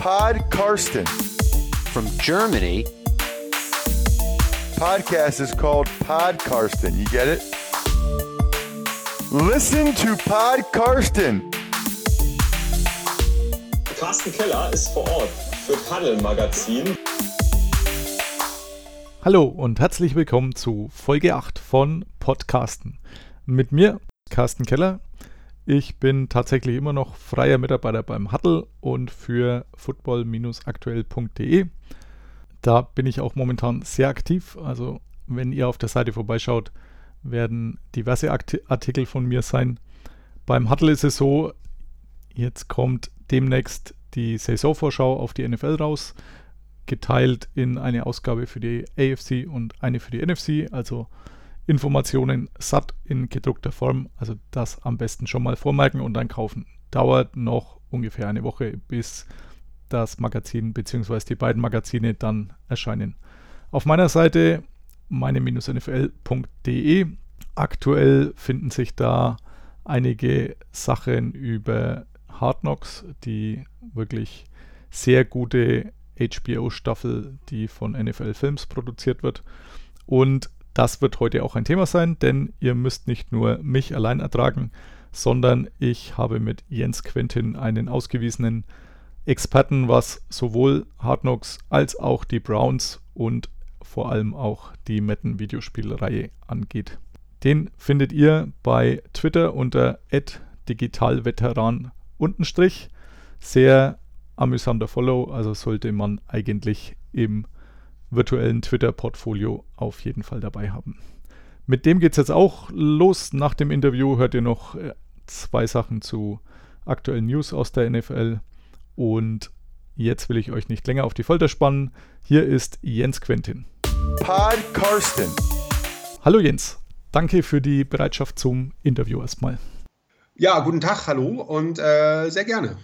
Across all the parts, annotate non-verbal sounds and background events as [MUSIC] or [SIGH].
Pod Karsten. From Germany, Podcast is called Pod Karsten. You get it? Listen to Pod Karsten. Carsten Keller ist vor Ort für Paddel Magazin. Hallo und herzlich willkommen zu Folge 8 von Podcasten. Mit mir, Carsten Keller. Ich bin tatsächlich immer noch freier Mitarbeiter beim Huddle und für football-aktuell.de. Da bin ich auch momentan sehr aktiv. Also, wenn ihr auf der Seite vorbeischaut, werden diverse Artikel von mir sein. Beim Huddle ist es so, jetzt kommt demnächst die Saisonvorschau auf die NFL raus geteilt in eine Ausgabe für die AFC und eine für die NFC, also Informationen satt in gedruckter Form, also das am besten schon mal vormerken und dann kaufen. Dauert noch ungefähr eine Woche, bis das Magazin bzw. die beiden Magazine dann erscheinen. Auf meiner Seite meine-nfl.de. Aktuell finden sich da einige Sachen über Hard Knocks, die wirklich sehr gute HBO-Staffel, die von NFL Films produziert wird. Und das wird heute auch ein Thema sein, denn ihr müsst nicht nur mich allein ertragen, sondern ich habe mit Jens Quentin einen ausgewiesenen Experten, was sowohl Hard Knocks als auch die Browns und vor allem auch die Madden Videospielreihe angeht. Den findet ihr bei Twitter unter digitalveteran. Sehr amüsanter Follow, also sollte man eigentlich im virtuellen Twitter-Portfolio auf jeden Fall dabei haben. Mit dem geht es jetzt auch los. Nach dem Interview hört ihr noch äh, zwei Sachen zu aktuellen News aus der NFL. Und jetzt will ich euch nicht länger auf die Folter spannen. Hier ist Jens Quentin. Pod Karsten. Hallo Jens, danke für die Bereitschaft zum Interview erstmal. Ja, guten Tag, hallo und äh, sehr gerne.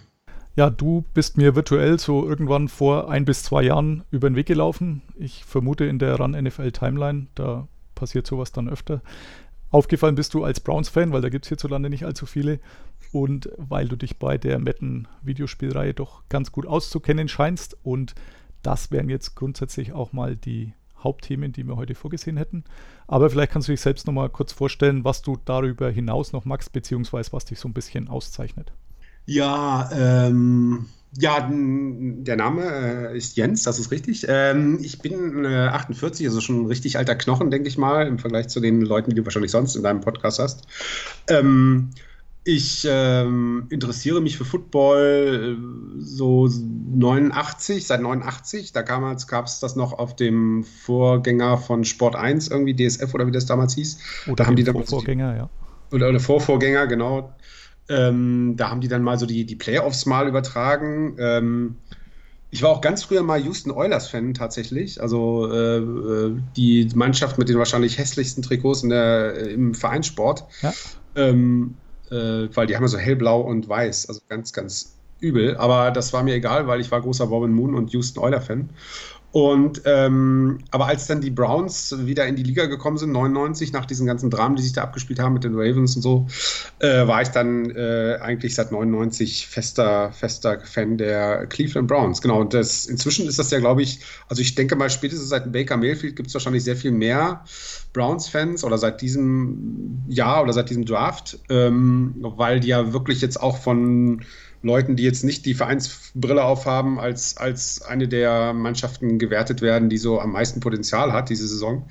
Ja, du bist mir virtuell so irgendwann vor ein bis zwei Jahren über den Weg gelaufen. Ich vermute in der Run NFL Timeline, da passiert sowas dann öfter. Aufgefallen bist du als Browns-Fan, weil da gibt es hierzulande nicht allzu viele. Und weil du dich bei der Metten Videospielreihe doch ganz gut auszukennen scheinst. Und das wären jetzt grundsätzlich auch mal die Hauptthemen, die wir heute vorgesehen hätten. Aber vielleicht kannst du dich selbst nochmal kurz vorstellen, was du darüber hinaus noch magst, beziehungsweise was dich so ein bisschen auszeichnet. Ja, ähm, ja, der Name äh, ist Jens, das ist richtig. Ähm, ich bin äh, 48, also schon ein richtig alter Knochen, denke ich mal, im Vergleich zu den Leuten, die du wahrscheinlich sonst in deinem Podcast hast. Ähm, ich ähm, interessiere mich für Football äh, so 89, seit 89. Da gab es das noch auf dem Vorgänger von Sport 1, irgendwie DSF oder wie das damals hieß. Oder da haben die damals Vorgänger, ja. Oder, oder Vorvorgänger, genau. Ähm, da haben die dann mal so die, die Playoffs mal übertragen. Ähm, ich war auch ganz früher mal Houston Oilers-Fan tatsächlich. Also äh, äh die Mannschaft mit den wahrscheinlich hässlichsten Trikots in der, äh, im Vereinssport. Ja. Ähm, äh, weil die haben ja so hellblau und weiß. Also ganz, ganz übel. Aber das war mir egal, weil ich war großer Robin Moon und Houston Oiler-Fan. Und ähm, aber als dann die Browns wieder in die Liga gekommen sind, 99, nach diesen ganzen Dramen, die sich da abgespielt haben mit den Ravens und so, äh, war ich dann äh, eigentlich seit 99 fester, fester Fan der Cleveland Browns. Genau, und das, inzwischen ist das ja, glaube ich, also ich denke mal, spätestens seit Baker Mayfield gibt es wahrscheinlich sehr viel mehr Browns-Fans oder seit diesem Jahr oder seit diesem Draft, ähm, weil die ja wirklich jetzt auch von Leuten, die jetzt nicht die Vereinsbrille aufhaben, als, als eine der Mannschaften gewertet werden, die so am meisten Potenzial hat diese Saison.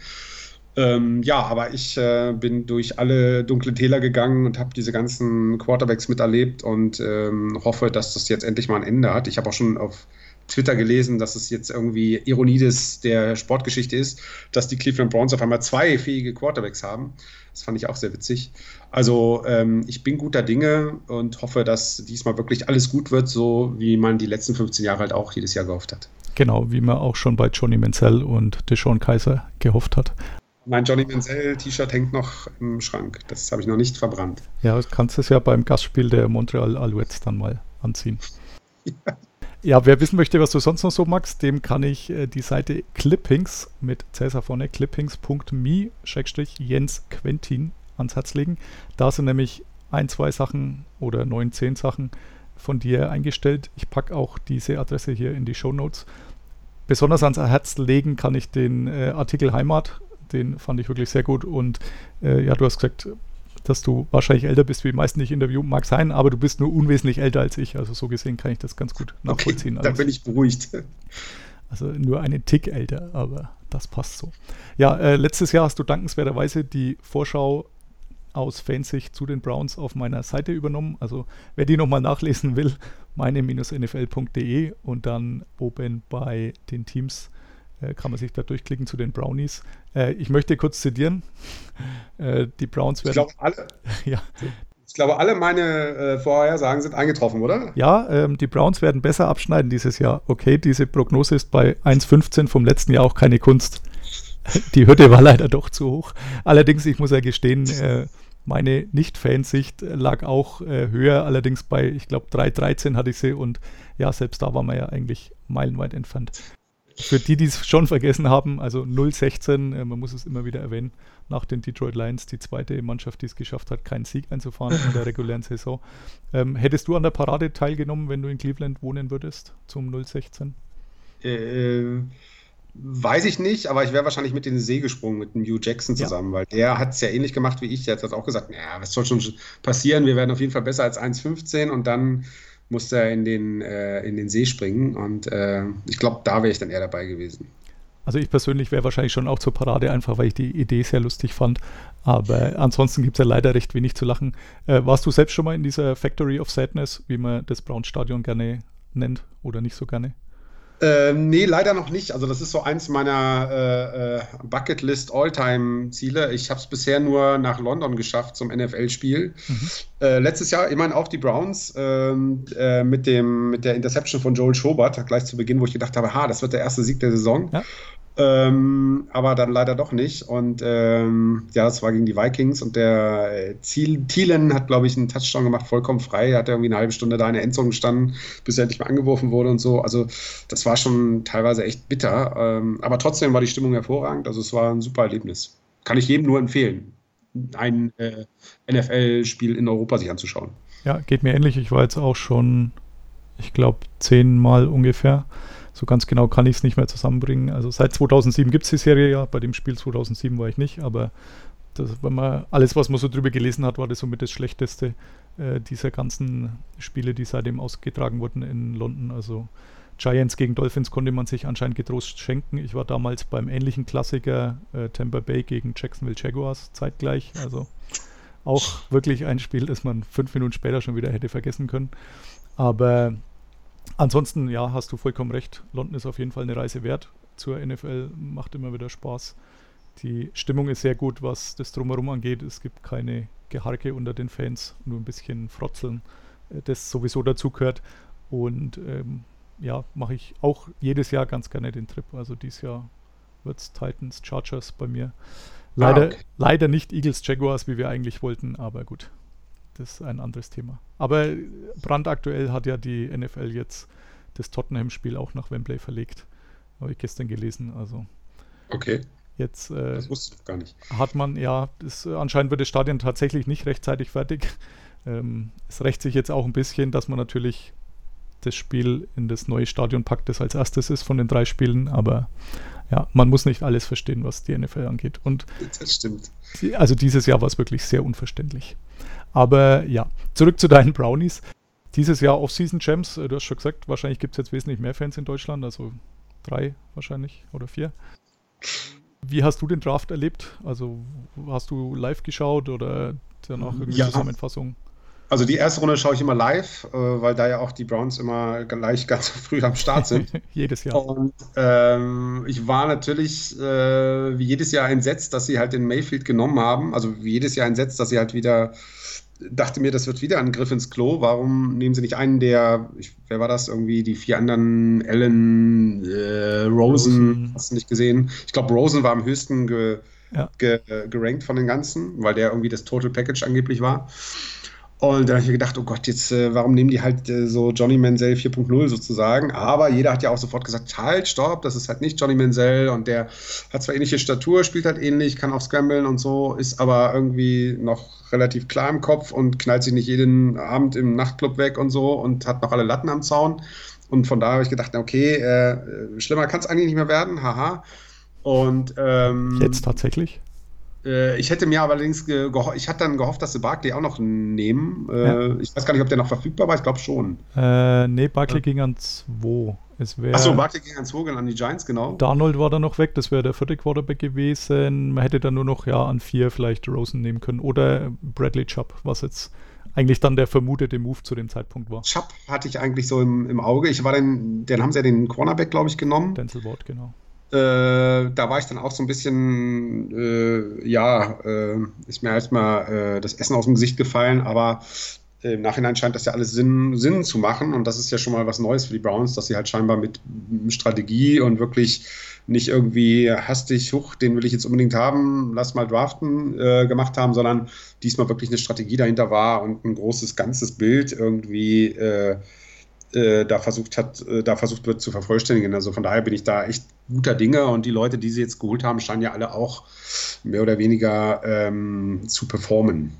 Ähm, ja, aber ich äh, bin durch alle dunklen Täler gegangen und habe diese ganzen Quarterbacks miterlebt und ähm, hoffe, dass das jetzt endlich mal ein Ende hat. Ich habe auch schon auf Twitter gelesen, dass es jetzt irgendwie Ironie des, der Sportgeschichte ist, dass die Cleveland Browns auf einmal zwei fähige Quarterbacks haben. Das fand ich auch sehr witzig. Also ähm, ich bin guter Dinge und hoffe, dass diesmal wirklich alles gut wird, so wie man die letzten 15 Jahre halt auch jedes Jahr gehofft hat. Genau, wie man auch schon bei Johnny Menzel und Deshaun Kaiser gehofft hat. Mein Johnny Menzel-T-Shirt hängt noch im Schrank. Das habe ich noch nicht verbrannt. Ja, du kannst es ja beim Gastspiel der Montreal Alouettes dann mal anziehen. Ja. [LAUGHS] Ja, wer wissen möchte, was du sonst noch so magst, dem kann ich äh, die Seite Clippings mit Cäsar vorne, clippings.me-jens Quentin ans Herz legen. Da sind nämlich ein, zwei Sachen oder neun, zehn Sachen von dir eingestellt. Ich packe auch diese Adresse hier in die Show Notes. Besonders ans Herz legen kann ich den äh, Artikel Heimat, den fand ich wirklich sehr gut. Und äh, ja, du hast gesagt, dass du wahrscheinlich älter bist wie die meisten, die ich interview, mag sein, aber du bist nur unwesentlich älter als ich. Also so gesehen kann ich das ganz gut nachvollziehen. Okay, da bin ich beruhigt. Also nur einen Tick älter, aber das passt so. Ja, äh, letztes Jahr hast du dankenswerterweise die Vorschau aus Fansicht zu den Browns auf meiner Seite übernommen. Also wer die nochmal nachlesen will, meine-nfl.de und dann oben bei den Teams kann man sich da durchklicken zu den Brownies. Äh, ich möchte kurz zitieren. [LAUGHS] Äh, die Browns werden. Ich glaube, alle, [LAUGHS] ja. ich glaube, alle meine äh, Vorhersagen sind eingetroffen, oder? Ja, ähm, die Browns werden besser abschneiden dieses Jahr. Okay, diese Prognose ist bei 1,15 vom letzten Jahr auch keine Kunst. [LAUGHS] Die Hürde war leider doch zu hoch. Allerdings, ich muss ja gestehen, äh, meine Nicht-Fansicht lag auch äh, höher, allerdings bei, ich glaube, 3,13 hatte ich sie und ja, selbst da waren wir ja eigentlich meilenweit entfernt. Für die, die es schon vergessen haben, also 0-16, äh, man muss es immer wieder erwähnen, nach den Detroit Lions, die zweite Mannschaft, die es geschafft hat, keinen Sieg einzufahren in der regulären Saison. Ähm, hättest du an der Parade teilgenommen, wenn du in Cleveland wohnen würdest, zum 0-16? Äh, weiß ich nicht, aber ich wäre wahrscheinlich mit in den See gesprungen, mit dem Hugh Jackson zusammen, ja. weil der hat es ja ähnlich gemacht wie ich. Der hat auch gesagt, naja, was soll schon passieren, wir werden auf jeden Fall besser als 1,15 und dann musste er in den, äh, in den See springen. Und äh, ich glaube, da wäre ich dann eher dabei gewesen. Also ich persönlich wäre wahrscheinlich schon auch zur Parade, einfach weil ich die Idee sehr lustig fand. Aber ansonsten gibt es ja leider recht wenig zu lachen. Äh, warst du selbst schon mal in dieser Factory of Sadness, wie man das Braun-Stadion gerne nennt oder nicht so gerne? Ähm, nee, leider noch nicht. Also das ist so eins meiner äh, äh, Bucketlist All-Time-Ziele. Ich habe es bisher nur nach London geschafft zum NFL-Spiel. Mhm. Äh, letztes Jahr immerhin auch die Browns ähm, äh, mit, dem, mit der Interception von Joel Schobert, gleich zu Beginn, wo ich gedacht habe, ha, das wird der erste Sieg der Saison. Ja. Ähm, aber dann leider doch nicht. Und ähm, ja, das war gegen die Vikings und der äh, Ziel, Thielen hat, glaube ich, einen Touchdown gemacht, vollkommen frei. Er hat irgendwie eine halbe Stunde da in der Endzone gestanden, bis er endlich mal angeworfen wurde und so. Also, das war schon teilweise echt bitter. Ähm, aber trotzdem war die Stimmung hervorragend. Also, es war ein super Erlebnis. Kann ich jedem nur empfehlen, ein äh, NFL-Spiel in Europa sich anzuschauen. Ja, geht mir ähnlich. Ich war jetzt auch schon, ich glaube, zehnmal ungefähr so ganz genau kann ich es nicht mehr zusammenbringen. Also seit 2007 gibt es die Serie ja. Bei dem Spiel 2007 war ich nicht, aber das, wenn man alles, was man so drüber gelesen hat, war das somit das Schlechteste äh, dieser ganzen Spiele, die seitdem ausgetragen wurden in London. Also Giants gegen Dolphins konnte man sich anscheinend getrost schenken. Ich war damals beim ähnlichen Klassiker äh, Tampa Bay gegen Jacksonville Jaguars zeitgleich. Also auch wirklich ein Spiel, das man fünf Minuten später schon wieder hätte vergessen können. Aber Ansonsten, ja, hast du vollkommen recht. London ist auf jeden Fall eine Reise wert. Zur NFL macht immer wieder Spaß. Die Stimmung ist sehr gut, was das Drumherum angeht. Es gibt keine Geharke unter den Fans, nur ein bisschen Frotzeln, äh, das sowieso dazu gehört. Und ähm, ja, mache ich auch jedes Jahr ganz gerne den Trip. Also dieses Jahr wird es Titans, Chargers bei mir. Leider, ah, okay. leider nicht Eagles, Jaguars, wie wir eigentlich wollten, aber gut das ist ein anderes Thema. Aber brandaktuell hat ja die NFL jetzt das Tottenham-Spiel auch nach Wembley verlegt. Habe ich gestern gelesen. Also okay. Jetzt äh, das wusste ich gar nicht. Hat man, ja, das, anscheinend wird das Stadion tatsächlich nicht rechtzeitig fertig. Ähm, es rächt sich jetzt auch ein bisschen, dass man natürlich das Spiel in das neue Stadion packt, das als erstes ist von den drei Spielen, aber ja, man muss nicht alles verstehen, was die NFL angeht. Und das stimmt. Also dieses Jahr war es wirklich sehr unverständlich. Aber ja, zurück zu deinen Brownies. Dieses Jahr Off-Season Champs, äh, du hast schon gesagt, wahrscheinlich gibt es jetzt wesentlich mehr Fans in Deutschland, also drei wahrscheinlich oder vier. Wie hast du den Draft erlebt? Also hast du live geschaut oder danach irgendwie ja. Zusammenfassung? Also die erste Runde schaue ich immer live, äh, weil da ja auch die Browns immer gleich [LAUGHS] ganz früh am Start sind. [LAUGHS] jedes Jahr. Und ähm, ich war natürlich äh, wie jedes Jahr entsetzt, dass sie halt den Mayfield genommen haben. Also wie jedes Jahr entsetzt, dass sie halt wieder dachte mir, das wird wieder ein Griff ins Klo. Warum nehmen sie nicht einen der, ich, wer war das irgendwie, die vier anderen, Ellen, äh, Rosen, Rosen, hast du nicht gesehen? Ich glaube, Rosen war am höchsten ge, ja. ge, gerankt von den ganzen, weil der irgendwie das Total Package angeblich war. Und da habe ich mir gedacht, oh Gott, jetzt, äh, warum nehmen die halt äh, so Johnny Manziel 4.0 sozusagen? Aber jeder hat ja auch sofort gesagt, halt, stopp, das ist halt nicht Johnny Manziel und der hat zwar ähnliche Statur, spielt halt ähnlich, kann auch scramblen und so, ist aber irgendwie noch relativ klar im Kopf und knallt sich nicht jeden Abend im Nachtclub weg und so und hat noch alle Latten am Zaun. Und von daher habe ich gedacht, okay, äh, schlimmer kann es eigentlich nicht mehr werden, haha. Und ähm, Jetzt tatsächlich? Äh, ich hätte mir allerdings, ich hatte dann gehofft, dass sie Barkley auch noch nehmen. Äh, ja. Ich weiß gar nicht, ob der noch verfügbar war, ich glaube schon. Äh, nee, Barkley ja. ging an 2. Achso, Barkley ging an 2, an die Giants, genau. Darnold war dann noch weg, das wäre der vierte Quarterback gewesen. Man hätte dann nur noch ja an 4 vielleicht Rosen nehmen können. Oder Bradley Chubb, was jetzt eigentlich dann der vermutete Move zu dem Zeitpunkt war. Chubb hatte ich eigentlich so im, im Auge. Ich war den, den haben sie ja den Cornerback, glaube ich, genommen. Denzel Ward, genau. Äh, da war ich dann auch so ein bisschen, äh, ja, äh, ist mir erstmal äh, das Essen aus dem Gesicht gefallen, aber im Nachhinein scheint das ja alles Sinn, Sinn zu machen und das ist ja schon mal was Neues für die Browns, dass sie halt scheinbar mit Strategie und wirklich nicht irgendwie hastig, huch, den will ich jetzt unbedingt haben, lass mal draften äh, gemacht haben, sondern diesmal wirklich eine Strategie dahinter war und ein großes ganzes Bild irgendwie äh, äh, da versucht hat, äh, da versucht wird zu vervollständigen. Also von daher bin ich da echt guter Dinge und die Leute, die sie jetzt geholt haben, scheinen ja alle auch mehr oder weniger ähm, zu performen.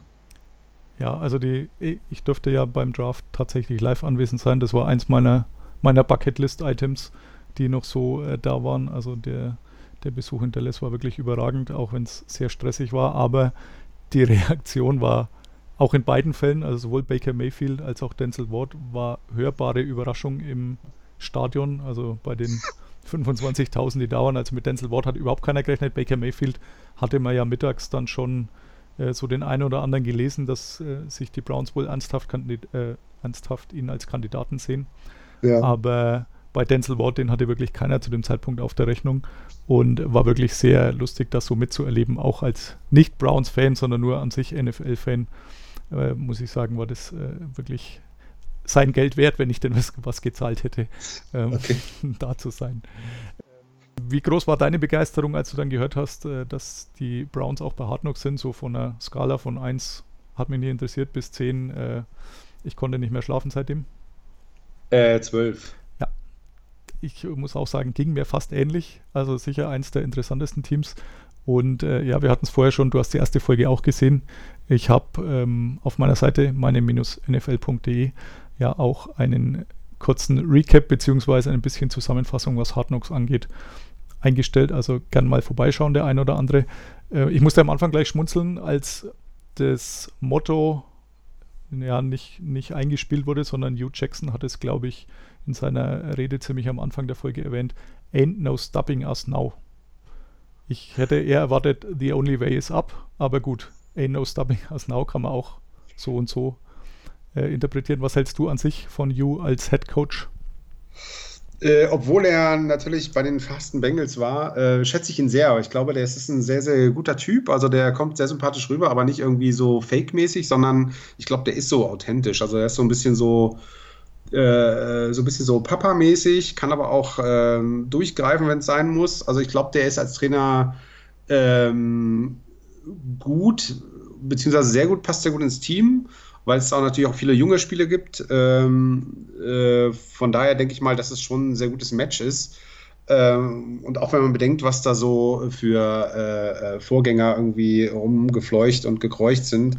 Ja, also die, ich durfte ja beim Draft tatsächlich live anwesend sein. Das war eins meiner, meiner Bucketlist-Items, die noch so äh, da waren. Also der, der Besuch in Dallas war wirklich überragend, auch wenn es sehr stressig war. Aber die [LAUGHS] Reaktion war auch in beiden Fällen, also sowohl Baker Mayfield als auch Denzel Ward, war hörbare Überraschung im Stadion. Also bei den [LAUGHS] 25.000, die dauern. Also mit Denzel Ward hat überhaupt keiner gerechnet. Baker Mayfield hatte man ja mittags dann schon äh, so den einen oder anderen gelesen, dass äh, sich die Browns wohl ernsthaft, äh, ernsthaft ihn als Kandidaten sehen. Ja. Aber bei Denzel Ward, den hatte wirklich keiner zu dem Zeitpunkt auf der Rechnung und war wirklich sehr lustig, das so mitzuerleben, auch als nicht Browns-Fan, sondern nur an sich NFL-Fan äh, muss ich sagen, war das äh, wirklich sein Geld wert, wenn ich denn was, was gezahlt hätte, ähm, okay. [LAUGHS] da zu sein. Wie groß war deine Begeisterung, als du dann gehört hast, äh, dass die Browns auch bei Hard Knocks sind, so von einer Skala von 1 hat mich nie interessiert bis 10, äh, ich konnte nicht mehr schlafen seitdem? Äh, 12. Ja, ich muss auch sagen, ging mir fast ähnlich. Also sicher eins der interessantesten Teams. Und äh, ja, wir hatten es vorher schon, du hast die erste Folge auch gesehen. Ich habe ähm, auf meiner Seite meine-nfl.de ja auch einen kurzen Recap bzw. ein bisschen Zusammenfassung, was Hard Knocks angeht, eingestellt. Also gern mal vorbeischauen, der ein oder andere. Äh, ich musste am Anfang gleich schmunzeln, als das Motto ja nicht, nicht eingespielt wurde, sondern Hugh Jackson hat es, glaube ich, in seiner Rede ziemlich am Anfang der Folge erwähnt. Ain't no stopping us now. Ich hätte eher erwartet, the only way is up, aber gut, ain't no stopping us [LAUGHS] now kann man auch so und so äh, interpretieren. Was hältst du an sich von You als Head Coach? Äh, obwohl er natürlich bei den fasten Bengals war, äh, schätze ich ihn sehr. Ich glaube, der ist ein sehr, sehr guter Typ. Also der kommt sehr sympathisch rüber, aber nicht irgendwie so fake-mäßig, sondern ich glaube, der ist so authentisch. Also er ist so ein bisschen so, äh, so ein bisschen so Papa-mäßig, kann aber auch ähm, durchgreifen, wenn es sein muss. Also ich glaube, der ist als Trainer ähm, gut, beziehungsweise sehr gut, passt sehr gut ins Team, weil es auch natürlich auch viele junge Spiele gibt. Ähm, äh, von daher denke ich mal, dass es schon ein sehr gutes Match ist. Ähm, und auch wenn man bedenkt, was da so für äh, äh Vorgänger irgendwie rumgefleucht und gekreucht sind,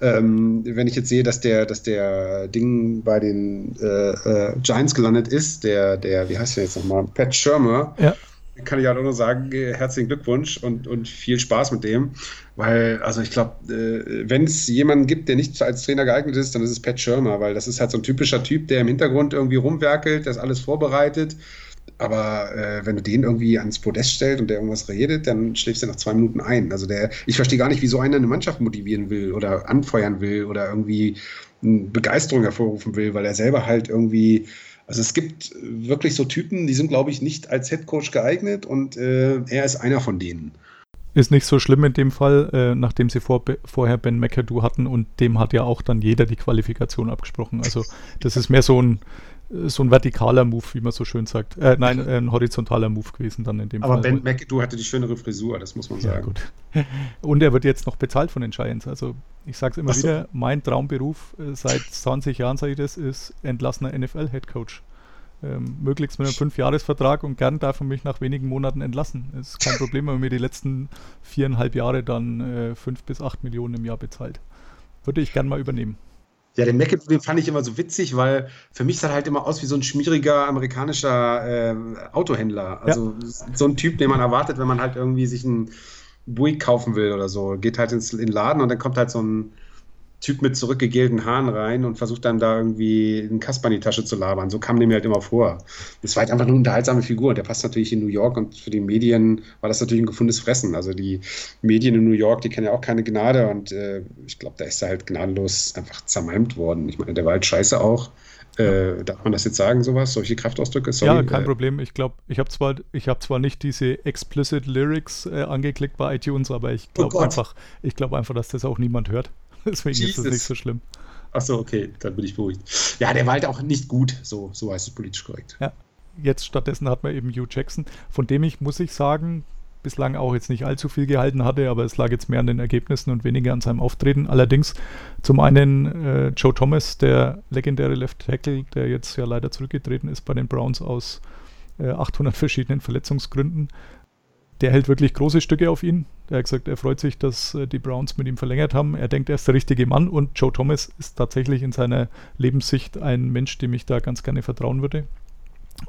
ähm, wenn ich jetzt sehe, dass der, dass der Ding bei den äh, äh, Giants gelandet ist, der, der, wie heißt der jetzt nochmal? Pat Schirmer, ja. Kann ich halt auch nur sagen, äh, herzlichen Glückwunsch und, und viel Spaß mit dem. Weil, also ich glaube, äh, wenn es jemanden gibt, der nicht als Trainer geeignet ist, dann ist es Pat Schirmer, weil das ist halt so ein typischer Typ, der im Hintergrund irgendwie rumwerkelt, das alles vorbereitet aber äh, wenn du den irgendwie ans Podest stellst und der irgendwas redet, dann schläfst du nach zwei Minuten ein. Also der, ich verstehe gar nicht, wie so einer eine Mannschaft motivieren will oder anfeuern will oder irgendwie Begeisterung hervorrufen will, weil er selber halt irgendwie also es gibt wirklich so Typen, die sind, glaube ich, nicht als Headcoach geeignet und äh, er ist einer von denen. Ist nicht so schlimm in dem Fall, äh, nachdem sie vor, vorher Ben McAdoo hatten und dem hat ja auch dann jeder die Qualifikation abgesprochen. Also das ist mehr so ein so ein vertikaler Move, wie man so schön sagt. Äh, nein, ein horizontaler Move gewesen dann in dem Aber Fall. Ben McAdoo hatte die schönere Frisur, das muss man ja, sagen. gut. [LAUGHS] Und er wird jetzt noch bezahlt von den Giants. Also ich sage es immer so. wieder, mein Traumberuf äh, seit 20 Jahren, sage ich das, ist entlassener NFL-Headcoach. Ähm, möglichst mit einem Fünfjahresvertrag und gern darf er mich nach wenigen Monaten entlassen. Ist kein [LAUGHS] Problem, wenn man mir die letzten viereinhalb Jahre dann äh, fünf bis acht Millionen im Jahr bezahlt. Würde ich gern mal übernehmen. Ja, den McAdoo, den fand ich immer so witzig, weil für mich sah halt immer aus wie so ein schmieriger amerikanischer äh, Autohändler. Also so ein Typ, den man erwartet, wenn man halt irgendwie sich einen Buick kaufen will oder so. Geht halt ins, in den Laden und dann kommt halt so ein Typ mit zurückgegelten Haaren rein und versucht dann da irgendwie einen Kasper in die Tasche zu labern. So kam der mir halt immer vor. Das war halt einfach eine unterhaltsame Figur. Der passt natürlich in New York und für die Medien war das natürlich ein gefundenes Fressen. Also die Medien in New York, die kennen ja auch keine Gnade und äh, ich glaube, da ist er halt gnadenlos einfach zermalmt worden. Ich meine, der war halt scheiße auch. Äh, darf man das jetzt sagen, sowas? Solche Kraftausdrücke? Sorry, ja, kein äh, Problem. Ich glaube, ich habe zwar, ich habe zwar nicht diese explicit Lyrics äh, angeklickt bei iTunes, aber ich Oh glaube Gott. einfach, ich glaube einfach, dass das auch niemand hört. Deswegen ist Jesus. es nicht so schlimm. Achso, okay, dann bin ich beruhigt. Ja, der war halt auch nicht gut, so, so heißt es politisch korrekt. Jetzt stattdessen hat man eben Hugh Jackson, von dem ich, muss ich sagen, bislang auch jetzt nicht allzu viel gehalten hatte, aber es lag jetzt mehr an den Ergebnissen und weniger an seinem Auftreten. Allerdings zum einen äh, Joe Thomas, der legendäre Left Tackle, der jetzt ja leider zurückgetreten ist bei den Browns aus äh, 800 verschiedenen Verletzungsgründen. Der hält wirklich große Stücke auf ihn. Der hat gesagt, er freut sich, dass äh, die Browns mit ihm verlängert haben. Er denkt, er ist der richtige Mann und Joe Thomas ist tatsächlich in seiner Lebenssicht ein Mensch, dem ich da ganz gerne vertrauen würde.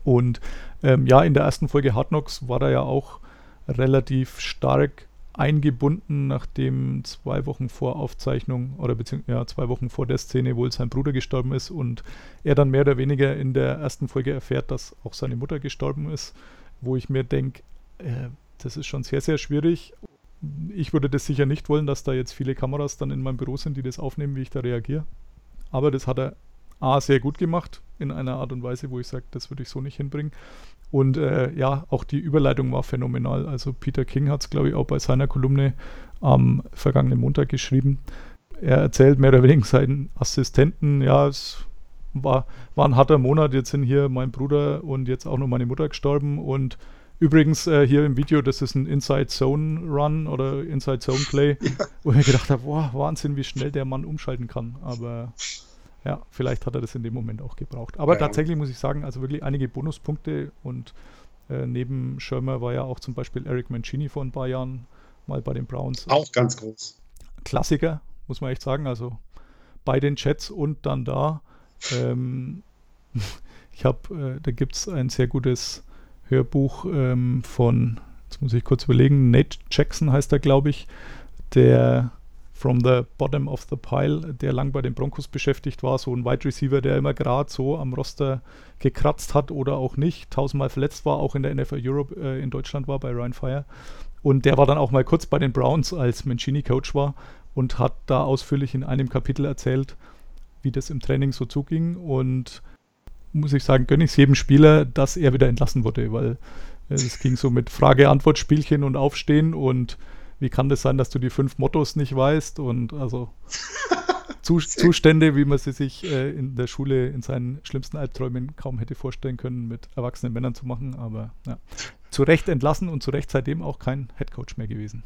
Und ähm, ja, in der ersten Folge Hard Knocks war er ja auch relativ stark eingebunden, nachdem zwei Wochen vor Aufzeichnung oder beziehungsweise ja, zwei Wochen vor der Szene wohl sein Bruder gestorben ist und er dann mehr oder weniger in der ersten Folge erfährt, dass auch seine Mutter gestorben ist, wo ich mir denke, äh, das ist schon sehr, sehr schwierig. Ich würde das sicher nicht wollen, dass da jetzt viele Kameras dann in meinem Büro sind, die das aufnehmen, wie ich da reagiere. Aber das hat er A sehr gut gemacht, in einer Art und Weise, wo ich sage, das würde ich so nicht hinbringen. Und äh, ja, auch die Überleitung war phänomenal. Also Peter King hat es, glaube ich, auch bei seiner Kolumne am vergangenen Montag geschrieben. Er erzählt mehr oder weniger [LAUGHS] seinen Assistenten, ja, es war, war ein harter Monat, jetzt sind hier mein Bruder und jetzt auch noch meine Mutter gestorben und Übrigens äh, hier im Video, das ist ein Inside Zone Run oder Inside Zone Play, [LAUGHS] wo ich gedacht habe, boah, Wahnsinn, wie schnell der Mann umschalten kann. Aber ja, vielleicht hat er das in dem Moment auch gebraucht. Aber Ja. tatsächlich muss ich sagen, also wirklich einige Bonuspunkte und äh, neben Schirmer war ja auch zum Beispiel Eric Mancini vor ein paar Jahren mal bei den Browns. Auch ganz groß. Klassiker, muss man echt sagen. Also bei den Chats und dann da. Ähm, [LAUGHS] ich habe, äh, da gibt es ein sehr gutes Hörbuch ähm, von, jetzt muss ich kurz überlegen, Nate Jackson heißt er, glaube ich, der from the bottom of the pile, der lang bei den Broncos beschäftigt war, so ein Wide Receiver, der immer gerade so am Roster gekratzt hat oder auch nicht, tausendmal verletzt war, auch in der NFL Europe äh, in Deutschland war bei Ryan Fire. Und der war dann auch mal kurz bei den Browns, als Mancini Coach war und hat da ausführlich in einem Kapitel erzählt, wie das im Training so zuging. Und muss ich sagen, gönne ich es jedem Spieler, dass er wieder entlassen wurde, weil äh, es ging so mit Frage-Antwort-Spielchen und Aufstehen und wie kann das sein, dass du die fünf Mottos nicht weißt und also [LAUGHS] Zu Zustände, wie man sie sich äh, in der Schule in seinen schlimmsten Albträumen kaum hätte vorstellen können, mit erwachsenen Männern zu machen, aber ja. Zu Recht entlassen und zu Recht seitdem auch kein Headcoach mehr gewesen.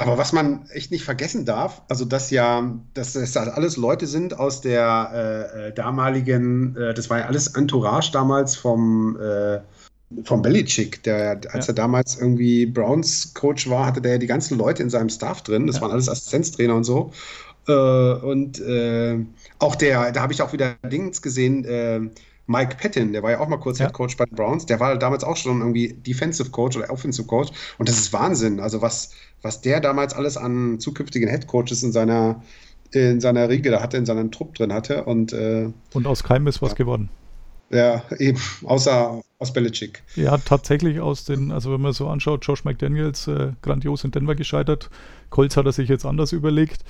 Aber was man echt nicht vergessen darf, also dass ja, dass das alles Leute sind aus der äh, äh, damaligen, äh, das war ja alles Entourage damals vom, äh, vom Belichick, der, als Ja. er damals irgendwie Browns Coach war, hatte der ja die ganzen Leute in seinem Staff drin. Das Ja. waren alles Assistenztrainer und so. Äh, und äh, auch der, da habe ich auch wieder Dings gesehen, äh, Mike Patton, der war ja auch mal kurz Ja. Head Coach bei den Browns, der war damals auch schon irgendwie Defensive Coach oder Offensive Coach. Und das ist Wahnsinn. Also was, was der damals alles an zukünftigen Head Coaches in seiner, in seiner Riege da hatte, in seinem Trupp drin hatte. Und äh, Und aus keinem ist was Ja. geworden. ja, eben, außer aus Belichick. Ja, tatsächlich aus den, also wenn man so anschaut, Josh McDaniels äh, grandios in Denver gescheitert. Colts hat er sich jetzt anders überlegt.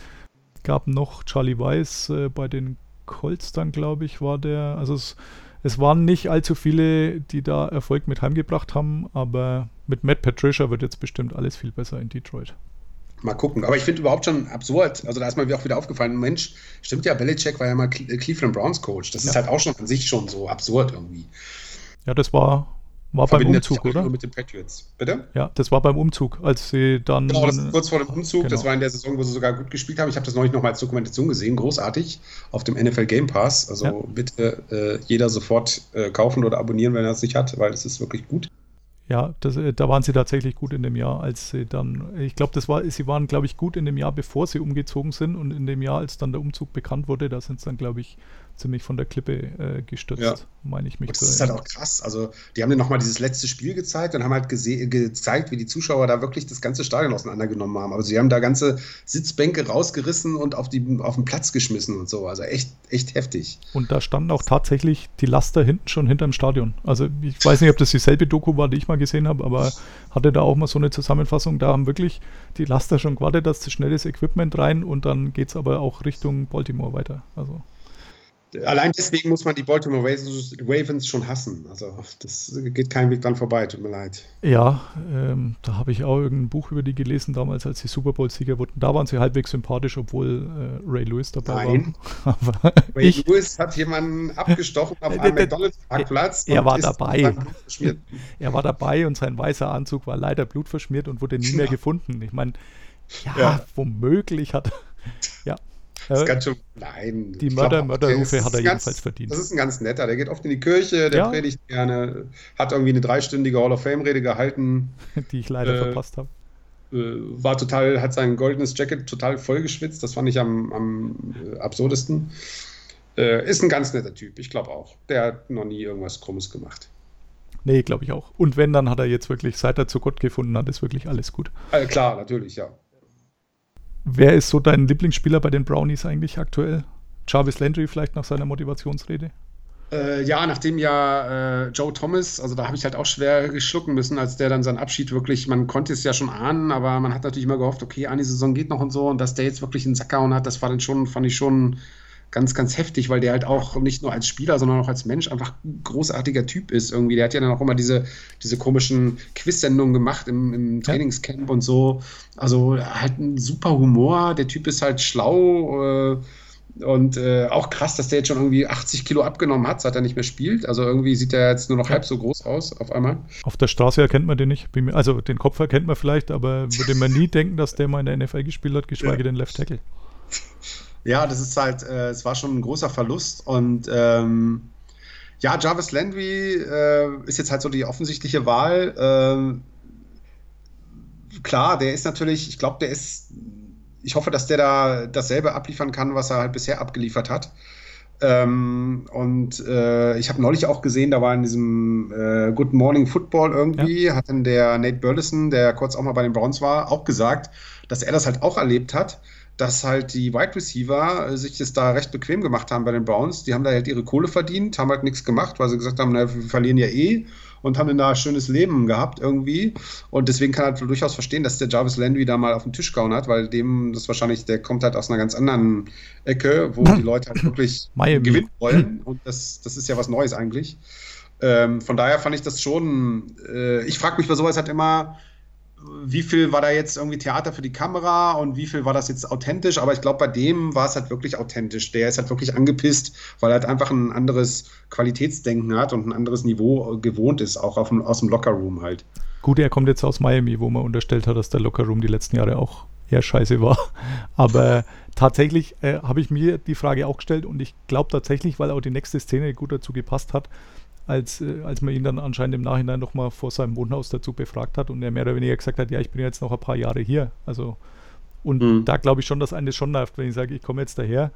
Gab noch Charlie Weiss äh, bei den Colts dann, glaube ich, war der. Also es, es waren nicht allzu viele, die da Erfolg mit heimgebracht haben, aber mit Matt Patricia wird jetzt bestimmt alles viel besser in Detroit. Mal gucken. Aber ich finde überhaupt schon absurd. Also da ist mir auch wieder aufgefallen, Mensch, stimmt ja, Belichick war ja mal Cleveland Browns Coach. Das ja. ist halt auch schon an sich schon so absurd irgendwie. Ja, das war war beim Umzug, oder? Mit den Patriots. Bitte? Ja, das war beim Umzug, als sie dann. Genau, das kurz vor dem Umzug. Genau. Das war in der Saison, wo sie sogar gut gespielt haben. Ich habe das neulich nochmal als Dokumentation gesehen. Großartig. Auf dem NFL Game Pass. Also ja. bitte äh, jeder sofort äh, kaufen oder abonnieren, wenn er es nicht hat, weil es ist wirklich gut. Ja, das, äh, da waren sie tatsächlich gut in dem Jahr, als sie dann, ich glaube, das war, sie waren, glaube ich, gut in dem Jahr, bevor sie umgezogen sind und in dem Jahr, als dann der Umzug bekannt wurde, da sind sie dann, glaube ich, ziemlich von der Klippe äh, gestürzt, ja. meine ich mich. Und das ist halt auch krass. Also, die haben ja nochmal dieses letzte Spiel gezeigt und haben halt gezeigt, wie die Zuschauer da wirklich das ganze Stadion auseinandergenommen haben. Also, sie haben da ganze Sitzbänke rausgerissen und auf, die, auf den Platz geschmissen und so. Also, echt, echt heftig. Und da standen auch tatsächlich die Laster hinten schon hinterm Stadion. Also, ich weiß nicht, ob das dieselbe Doku war, die ich mal gesehen habe, aber hatte da auch mal so eine Zusammenfassung. Da haben wirklich die Laster schon gewartet, dass das schnelles Equipment rein und dann geht es aber auch Richtung Baltimore weiter. Also. Allein deswegen muss man die Baltimore Ravens schon hassen. Also das geht kein Weg dran vorbei, tut mir leid. Ja, ähm, da habe ich auch irgendein Buch über die gelesen, damals als sie Super Bowl-Sieger wurden. Da waren sie halbwegs sympathisch, obwohl äh, Ray Lewis dabei Nein. war. [LAUGHS] Aber Ray ich, Lewis hat jemanden abgestochen auf einem [LAUGHS] McDonalds-Parkplatz. Er war dabei. [LAUGHS] er war dabei und sein weißer Anzug war leider blutverschmiert und wurde nie mehr gefunden. Ich meine, ja, ja, womöglich hat ja, das kann schon, nein. Die Mörder, Mörderrufe hat er jedenfalls ganz, verdient. Das ist ein ganz netter. Der geht oft in die Kirche, der ja. predigt gerne, hat irgendwie eine dreistündige Hall of Fame-Rede gehalten. [LAUGHS] Die ich leider äh, verpasst habe. Äh, war total, hat sein goldenes Jacket total vollgeschwitzt. Das fand ich am, am äh, absurdesten. Äh, ist ein ganz netter Typ, ich glaube auch. Der hat noch nie irgendwas Krummes gemacht. Nee, glaube ich auch. Und wenn, dann hat er jetzt wirklich, seit er zu Gott gefunden hat, ist wirklich alles gut. Äh, klar, natürlich, ja. Wer ist so dein Lieblingsspieler bei den Brownies eigentlich aktuell? Jarvis Landry vielleicht nach seiner Motivationsrede? Äh, ja, nachdem ja äh, Joe Thomas, also da habe ich halt auch schwer geschlucken müssen, als der dann seinen Abschied wirklich, man konnte es ja schon ahnen, aber man hat natürlich immer gehofft, okay, eine Saison geht noch und so und dass der jetzt wirklich einen Sack gehauen hat, das war dann schon, fand ich schon ganz, ganz heftig, weil der halt auch nicht nur als Spieler, sondern auch als Mensch einfach ein großartiger Typ ist irgendwie. Der hat ja dann auch immer diese, diese komischen Quiz-Sendungen gemacht im, im Trainingscamp und so. Also halt ein super Humor. Der Typ ist halt schlau. Äh, und äh, auch krass, dass der jetzt schon irgendwie 80 Kilo abgenommen hat, seit er nicht mehr spielt. Also irgendwie sieht er jetzt nur noch halb so groß aus auf einmal. Auf der Straße erkennt man den nicht. Also den Kopf erkennt man vielleicht, aber würde man nie denken, dass der mal in der NFL gespielt hat, geschweige ja. denn Left Tackle. Ja, das ist halt, äh, es war schon ein großer Verlust und ähm, ja, Jarvis Landry äh, ist jetzt halt so die offensichtliche Wahl. Ähm, klar, der ist natürlich, ich glaube, der ist, ich hoffe, dass der da dasselbe abliefern kann, was er halt bisher abgeliefert hat. Ähm, und äh, ich habe neulich auch gesehen, da war in diesem äh, Good Morning Football irgendwie, ja. hat dann der Nate Burleson, der kurz auch mal bei den Browns war, auch gesagt, dass er das halt auch erlebt hat dass halt die Wide Receiver äh, sich das da recht bequem gemacht haben bei den Browns. Die haben da halt ihre Kohle verdient, haben halt nichts gemacht, weil sie gesagt haben, na, wir verlieren ja eh und haben dann da ein schönes Leben gehabt irgendwie. Und deswegen kann er durchaus verstehen, dass der Jarvis Landry da mal auf den Tisch gehauen hat, weil dem das wahrscheinlich, der kommt halt aus einer ganz anderen Ecke, wo die Leute halt wirklich [LAUGHS] gewinnen wollen. Und das, das ist ja was Neues eigentlich. Ähm, von daher fand ich das schon, äh, ich frage mich bei sowas halt immer, wie viel war da jetzt irgendwie Theater für die Kamera und wie viel war das jetzt authentisch? Aber ich glaube, bei dem war es halt wirklich authentisch. Der ist halt wirklich angepisst, weil er halt einfach ein anderes Qualitätsdenken hat und ein anderes Niveau gewohnt ist, auch dem, aus dem Lockerroom halt. Gut, er kommt jetzt aus Miami, wo man unterstellt hat, dass der Lockerroom die letzten Jahre auch eher scheiße war. [LAUGHS] Aber tatsächlich äh, habe ich mir die Frage auch gestellt und ich glaube tatsächlich, weil auch die nächste Szene gut dazu gepasst hat, als, äh, als man ihn dann anscheinend im Nachhinein nochmal vor seinem Wohnhaus dazu befragt hat und er mehr oder weniger gesagt hat, ja, ich bin jetzt noch ein paar Jahre hier. Also, und mhm. da glaube ich schon, dass eines schon nervt, wenn ich sage, ich komme jetzt daher.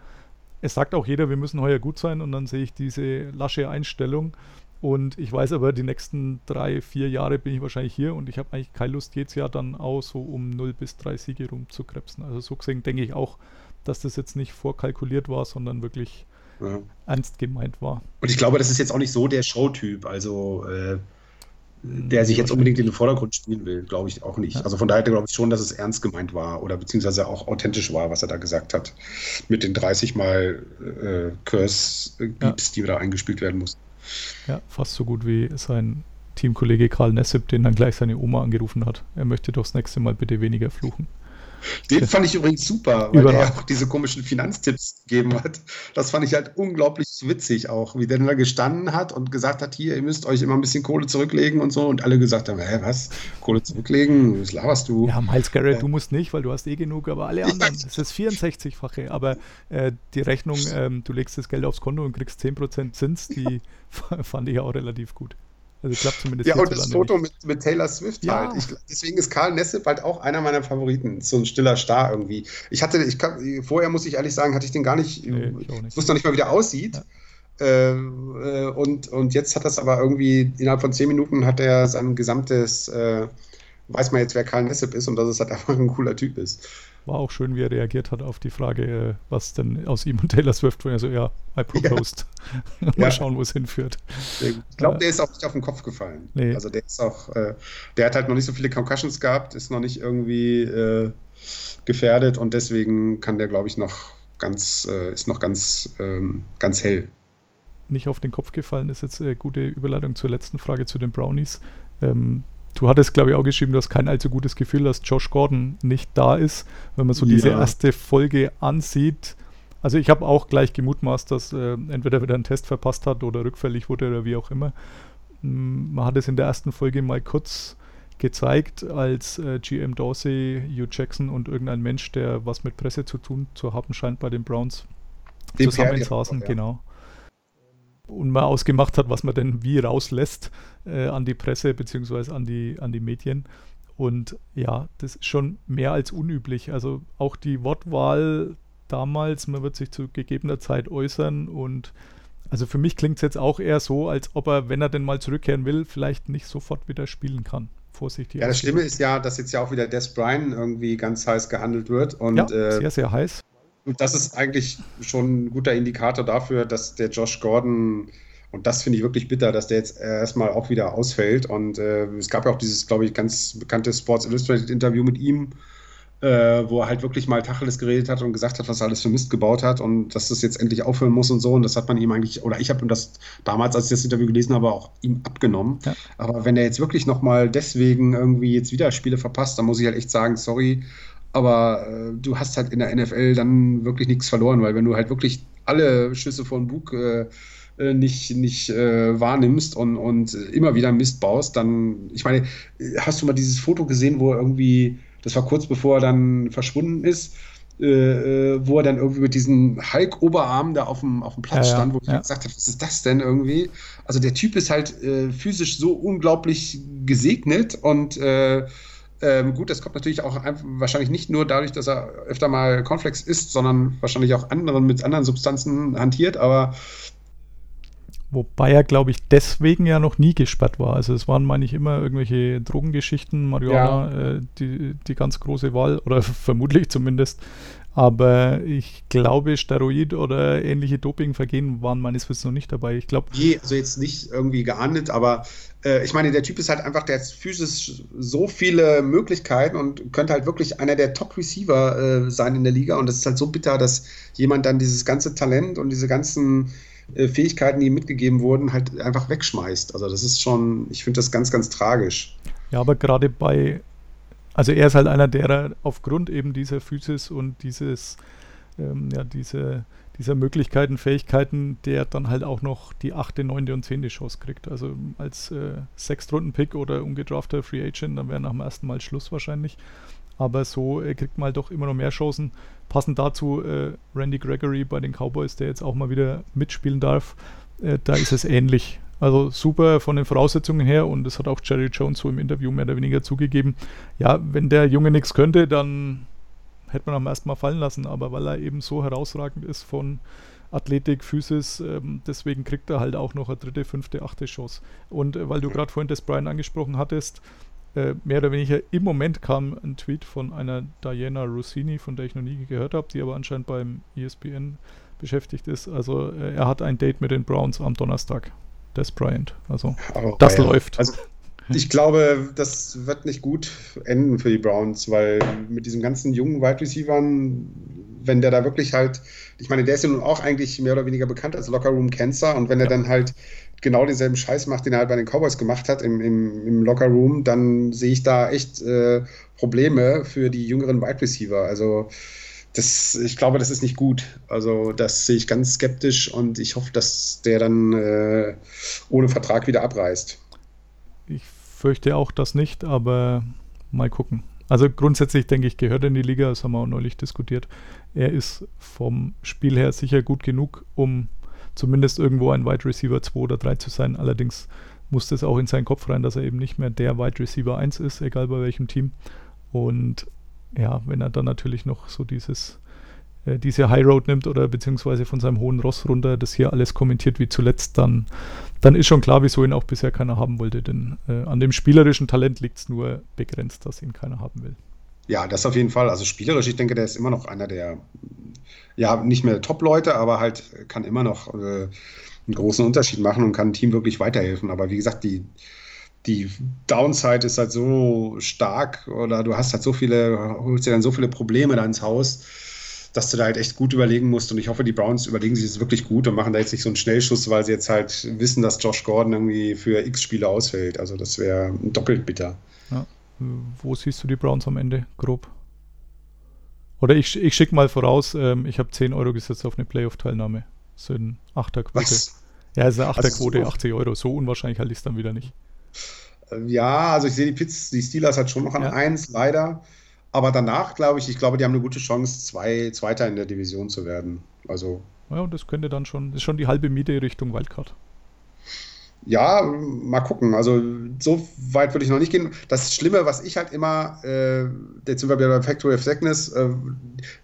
Es sagt auch jeder, wir müssen heuer gut sein und dann sehe ich diese lasche Einstellung und ich weiß aber, die nächsten drei, vier Jahre bin ich wahrscheinlich hier und ich habe eigentlich keine Lust, jedes Jahr dann auch so um 0 bis 3 Siege rumzukrebsen. Also so gesehen denke ich auch, dass das jetzt nicht vorkalkuliert war, sondern wirklich ja. ernst gemeint war. Und ich glaube, das ist jetzt auch nicht so der Showtyp, also äh, der sich jetzt unbedingt in den Vordergrund spielen will, glaube ich auch nicht. Ja. Also von daher glaube ich schon, dass es ernst gemeint war oder beziehungsweise auch authentisch war, was er da gesagt hat. Mit den 30 Mal äh, Curse-Beeps, ja. die da eingespielt werden mussten. Ja, fast so gut wie sein Teamkollege Karl Nessip, den dann gleich seine Oma angerufen hat. Er möchte doch das nächste Mal bitte weniger fluchen. Den fand ich übrigens super, weil Überall. der auch diese komischen Finanztipps gegeben hat. Das fand ich halt unglaublich witzig auch, wie der da gestanden hat und gesagt hat, hier, ihr müsst euch immer ein bisschen Kohle zurücklegen und so. Und alle gesagt haben, hä, was? Kohle zurücklegen? Was laberst du? Ja, Miles Garrett, äh, du musst nicht, weil du hast eh genug, aber alle anderen, das ist 64-fache. Aber äh, die Rechnung, ähm, du legst das Geld aufs Konto und kriegst 10% Zins, die [LAUGHS] fand ich auch relativ gut. Also ich glaube zumindest. Ja, und das Foto mit, mit, Taylor Swift ja. halt. Ich, deswegen ist Karl Nessip halt auch einer meiner Favoriten. So ein stiller Star irgendwie. Ich hatte, ich kann, vorher muss ich ehrlich sagen, hatte ich den gar nicht. Nee, ich, ich wusste noch nicht mal, wie der aussieht. Ja. Äh, und, und jetzt hat das aber irgendwie, innerhalb von zehn Minuten hat er sein gesamtes, äh, weiß man jetzt, wer Karl Nessip ist und dass es halt [LAUGHS] einfach ein cooler Typ ist. War auch schön, wie er reagiert hat auf die Frage, äh, was denn aus ihm und Taylor Swift wurde. Also ja, I proposed. Ja. [LAUGHS] Mal ja. schauen, wo es hinführt. Ich glaube, der ist auch nicht auf den Kopf gefallen. Nee. Also der ist auch, äh, der hat halt noch nicht so viele Concussions gehabt, ist noch nicht irgendwie äh, gefährdet und deswegen kann der, glaube ich, noch ganz, äh, ist noch ganz, ähm, ganz hell. Nicht auf den Kopf gefallen ist jetzt eine gute Überleitung zur letzten Frage zu den Brownies. Ähm, Du hattest, glaube ich, auch geschrieben, du hast kein allzu gutes Gefühl, dass Josh Gordon nicht da ist, wenn man so ja. diese erste Folge ansieht. Also ich habe auch gleich gemutmaßt, dass äh, entweder wieder einen Test verpasst hat oder rückfällig wurde oder wie auch immer. Mm, man hat es in der ersten Folge mal kurz gezeigt, als äh, GM Dorsey, Hugh Jackson und irgendein Mensch, der was mit Presse zu tun zu haben scheint bei den Browns, zusammensaßen, ja. genau und mal ausgemacht hat, was man denn wie rauslässt äh, an die Presse bzw. An die, an die Medien. Und ja, das ist schon mehr als unüblich. Also auch die Wortwahl damals, man wird sich zu gegebener Zeit äußern und also für mich klingt es jetzt auch eher so, als ob er, wenn er denn mal zurückkehren will, vielleicht nicht sofort wieder spielen kann. Vorsichtig. Ja, das Schlimme ist ja, dass jetzt ja auch wieder Des Bryan irgendwie ganz heiß gehandelt wird. Und, ja, äh, sehr, sehr heiß. Und das ist eigentlich schon ein guter Indikator dafür, dass der Josh Gordon, und das finde ich wirklich bitter, dass der jetzt erstmal auch wieder ausfällt. Und äh, es gab ja auch dieses, glaube ich, ganz bekannte Sports Illustrated Interview mit ihm, äh, wo er halt wirklich mal Tacheles geredet hat und gesagt hat, was er alles für Mist gebaut hat und dass das jetzt endlich aufhören muss und so. Und das hat man ihm eigentlich, oder ich habe ihm das damals, als ich das Interview gelesen habe, auch ihm abgenommen. Ja. Aber wenn er jetzt wirklich nochmal deswegen irgendwie jetzt wieder Spiele verpasst, dann muss ich halt echt sagen, sorry, aber äh, du hast halt in der NFL dann wirklich nichts verloren, weil wenn du halt wirklich alle Schüsse von Bug äh, äh, nicht, nicht äh, wahrnimmst und, und immer wieder Mist baust, dann, ich meine, hast du mal dieses Foto gesehen, wo er irgendwie, das war kurz bevor er dann verschwunden ist, äh, äh, wo er dann irgendwie mit diesem Hulk-Oberarm da auf dem, auf dem Platz ja, stand, wo ich ja. gesagt habe, was ist das denn irgendwie? Also der Typ ist halt physisch so unglaublich gesegnet und ähm, gut, das kommt natürlich auch wahrscheinlich nicht nur dadurch, dass er öfter mal Cornflakes isst, sondern wahrscheinlich auch anderen mit anderen Substanzen hantiert, aber Wobei er, glaube ich, deswegen ja noch nie gesperrt war. Also es waren, meine ich, immer irgendwelche Drogengeschichten, Marihuana, ja. äh, die, die ganz große Wahl, oder [LAUGHS] vermutlich zumindest. Aber ich glaube, Steroid oder ähnliche Dopingvergehen waren meines Wissens noch nicht dabei. Ich glaube. Nee, also jetzt nicht irgendwie geahndet, aber äh, ich meine, der Typ ist halt einfach, der hat physisch so viele Möglichkeiten und könnte halt wirklich einer der Top-Receiver äh, sein in der Liga. Und das ist halt so bitter, dass jemand dann dieses ganze Talent und diese ganzen äh, Fähigkeiten, die ihm mitgegeben wurden, halt einfach wegschmeißt. Also das ist schon, ich finde das ganz, ganz tragisch. Ja, aber gerade bei also er ist halt einer, der aufgrund eben dieser Physis und dieses, ähm, ja, diese, dieser Möglichkeiten, Fähigkeiten, der dann halt auch noch die achte, neunte und zehnte Chance kriegt. Also als äh, Sechstrunden-Pick oder ungedrafter Free Agent, dann wäre nach dem ersten Mal Schluss wahrscheinlich. Aber so äh, kriegt man halt doch immer noch mehr Chancen. Passend dazu äh, Randy Gregory bei den Cowboys, der jetzt auch mal wieder mitspielen darf. Äh, da ist es ähnlich. Also super von den Voraussetzungen her und das hat auch Jerry Jones so im Interview mehr oder weniger zugegeben. Ja, wenn der Junge nichts könnte, dann hätte man am ersten Mal fallen lassen, aber weil er eben so herausragend ist von Athletik, Physis, ähm, deswegen kriegt er halt auch noch eine dritte, fünfte, achte Chance. Und äh, weil du gerade vorhin das Brian angesprochen hattest, äh, mehr oder weniger im Moment kam ein Tweet von einer Diana Rossini, von der ich noch nie gehört habe, die aber anscheinend beim ESPN beschäftigt ist. Also äh, er hat ein Date mit den Browns am Donnerstag. Des Bryant. Also oh, das ja. läuft. Also, ich glaube, das wird nicht gut enden für die Browns, weil mit diesen ganzen jungen Wide Receivern, wenn der da wirklich halt, ich meine, der ist ja nun auch eigentlich mehr oder weniger bekannt als Locker Room Cancer und wenn er dann halt genau denselben Scheiß macht, den er halt bei den Cowboys gemacht hat im, im, im Locker Room, dann sehe ich da echt äh, Probleme für die jüngeren Wide Receiver. Also das, ich glaube, das ist nicht gut. Also das sehe ich ganz skeptisch und ich hoffe, dass der dann äh, ohne Vertrag wieder abreißt. Ich fürchte auch das nicht, aber mal gucken. Also grundsätzlich denke ich, gehört er in die Liga, das haben wir auch neulich diskutiert. Er ist vom Spiel her sicher gut genug, um zumindest irgendwo ein Wide Receiver 2 oder 3 zu sein. Allerdings muss das auch in seinen Kopf rein, dass er eben nicht mehr der Wide Receiver 1 ist, egal bei welchem Team. Und ja, wenn er dann natürlich noch so dieses äh, diese High Road nimmt oder beziehungsweise von seinem hohen Ross runter das hier alles kommentiert wie zuletzt, dann, dann ist schon klar, wieso ihn auch bisher keiner haben wollte. Denn äh, an dem spielerischen Talent liegt es nur begrenzt, dass ihn keiner haben will. Ja, das auf jeden Fall. Also spielerisch, ich denke, der ist immer noch einer der, ja, nicht mehr Top-Leute, aber halt kann immer noch äh, einen großen Unterschied machen und kann dem Team wirklich weiterhelfen. Aber wie gesagt, die, die Downside ist halt so stark oder du hast halt so viele, holst dir dann so viele Probleme da ins Haus, dass du da halt echt gut überlegen musst. Und ich hoffe, die Browns überlegen sich das wirklich gut und machen da jetzt nicht so einen Schnellschuss, weil sie jetzt halt wissen, dass Josh Gordon irgendwie für x Spiele ausfällt. Also das wäre doppelt bitter. Ja. Wo siehst du die Browns am Ende, grob? Oder ich, ich schicke mal voraus, ähm, ich habe 10 Euro gesetzt auf eine Playoff-Teilnahme. Das sind Achterquote. Was? Ja, ist eine Achterquote, also so 80 Euro. So unwahrscheinlich halte ich es dann wieder nicht. Ja, also ich sehe die Pits, die Steelers halt schon noch an ja. 1, leider. Aber danach glaube ich, ich glaube, die haben eine gute Chance, zwei, Zweiter in der Division zu werden. Also. Ja, und das könnte dann schon, das ist schon die halbe Miete Richtung Wildcard. Ja, mal gucken. Also so weit würde ich noch nicht gehen. Das Schlimme, was ich halt immer, äh, jetzt sind wir bei Factory of Sickness, äh,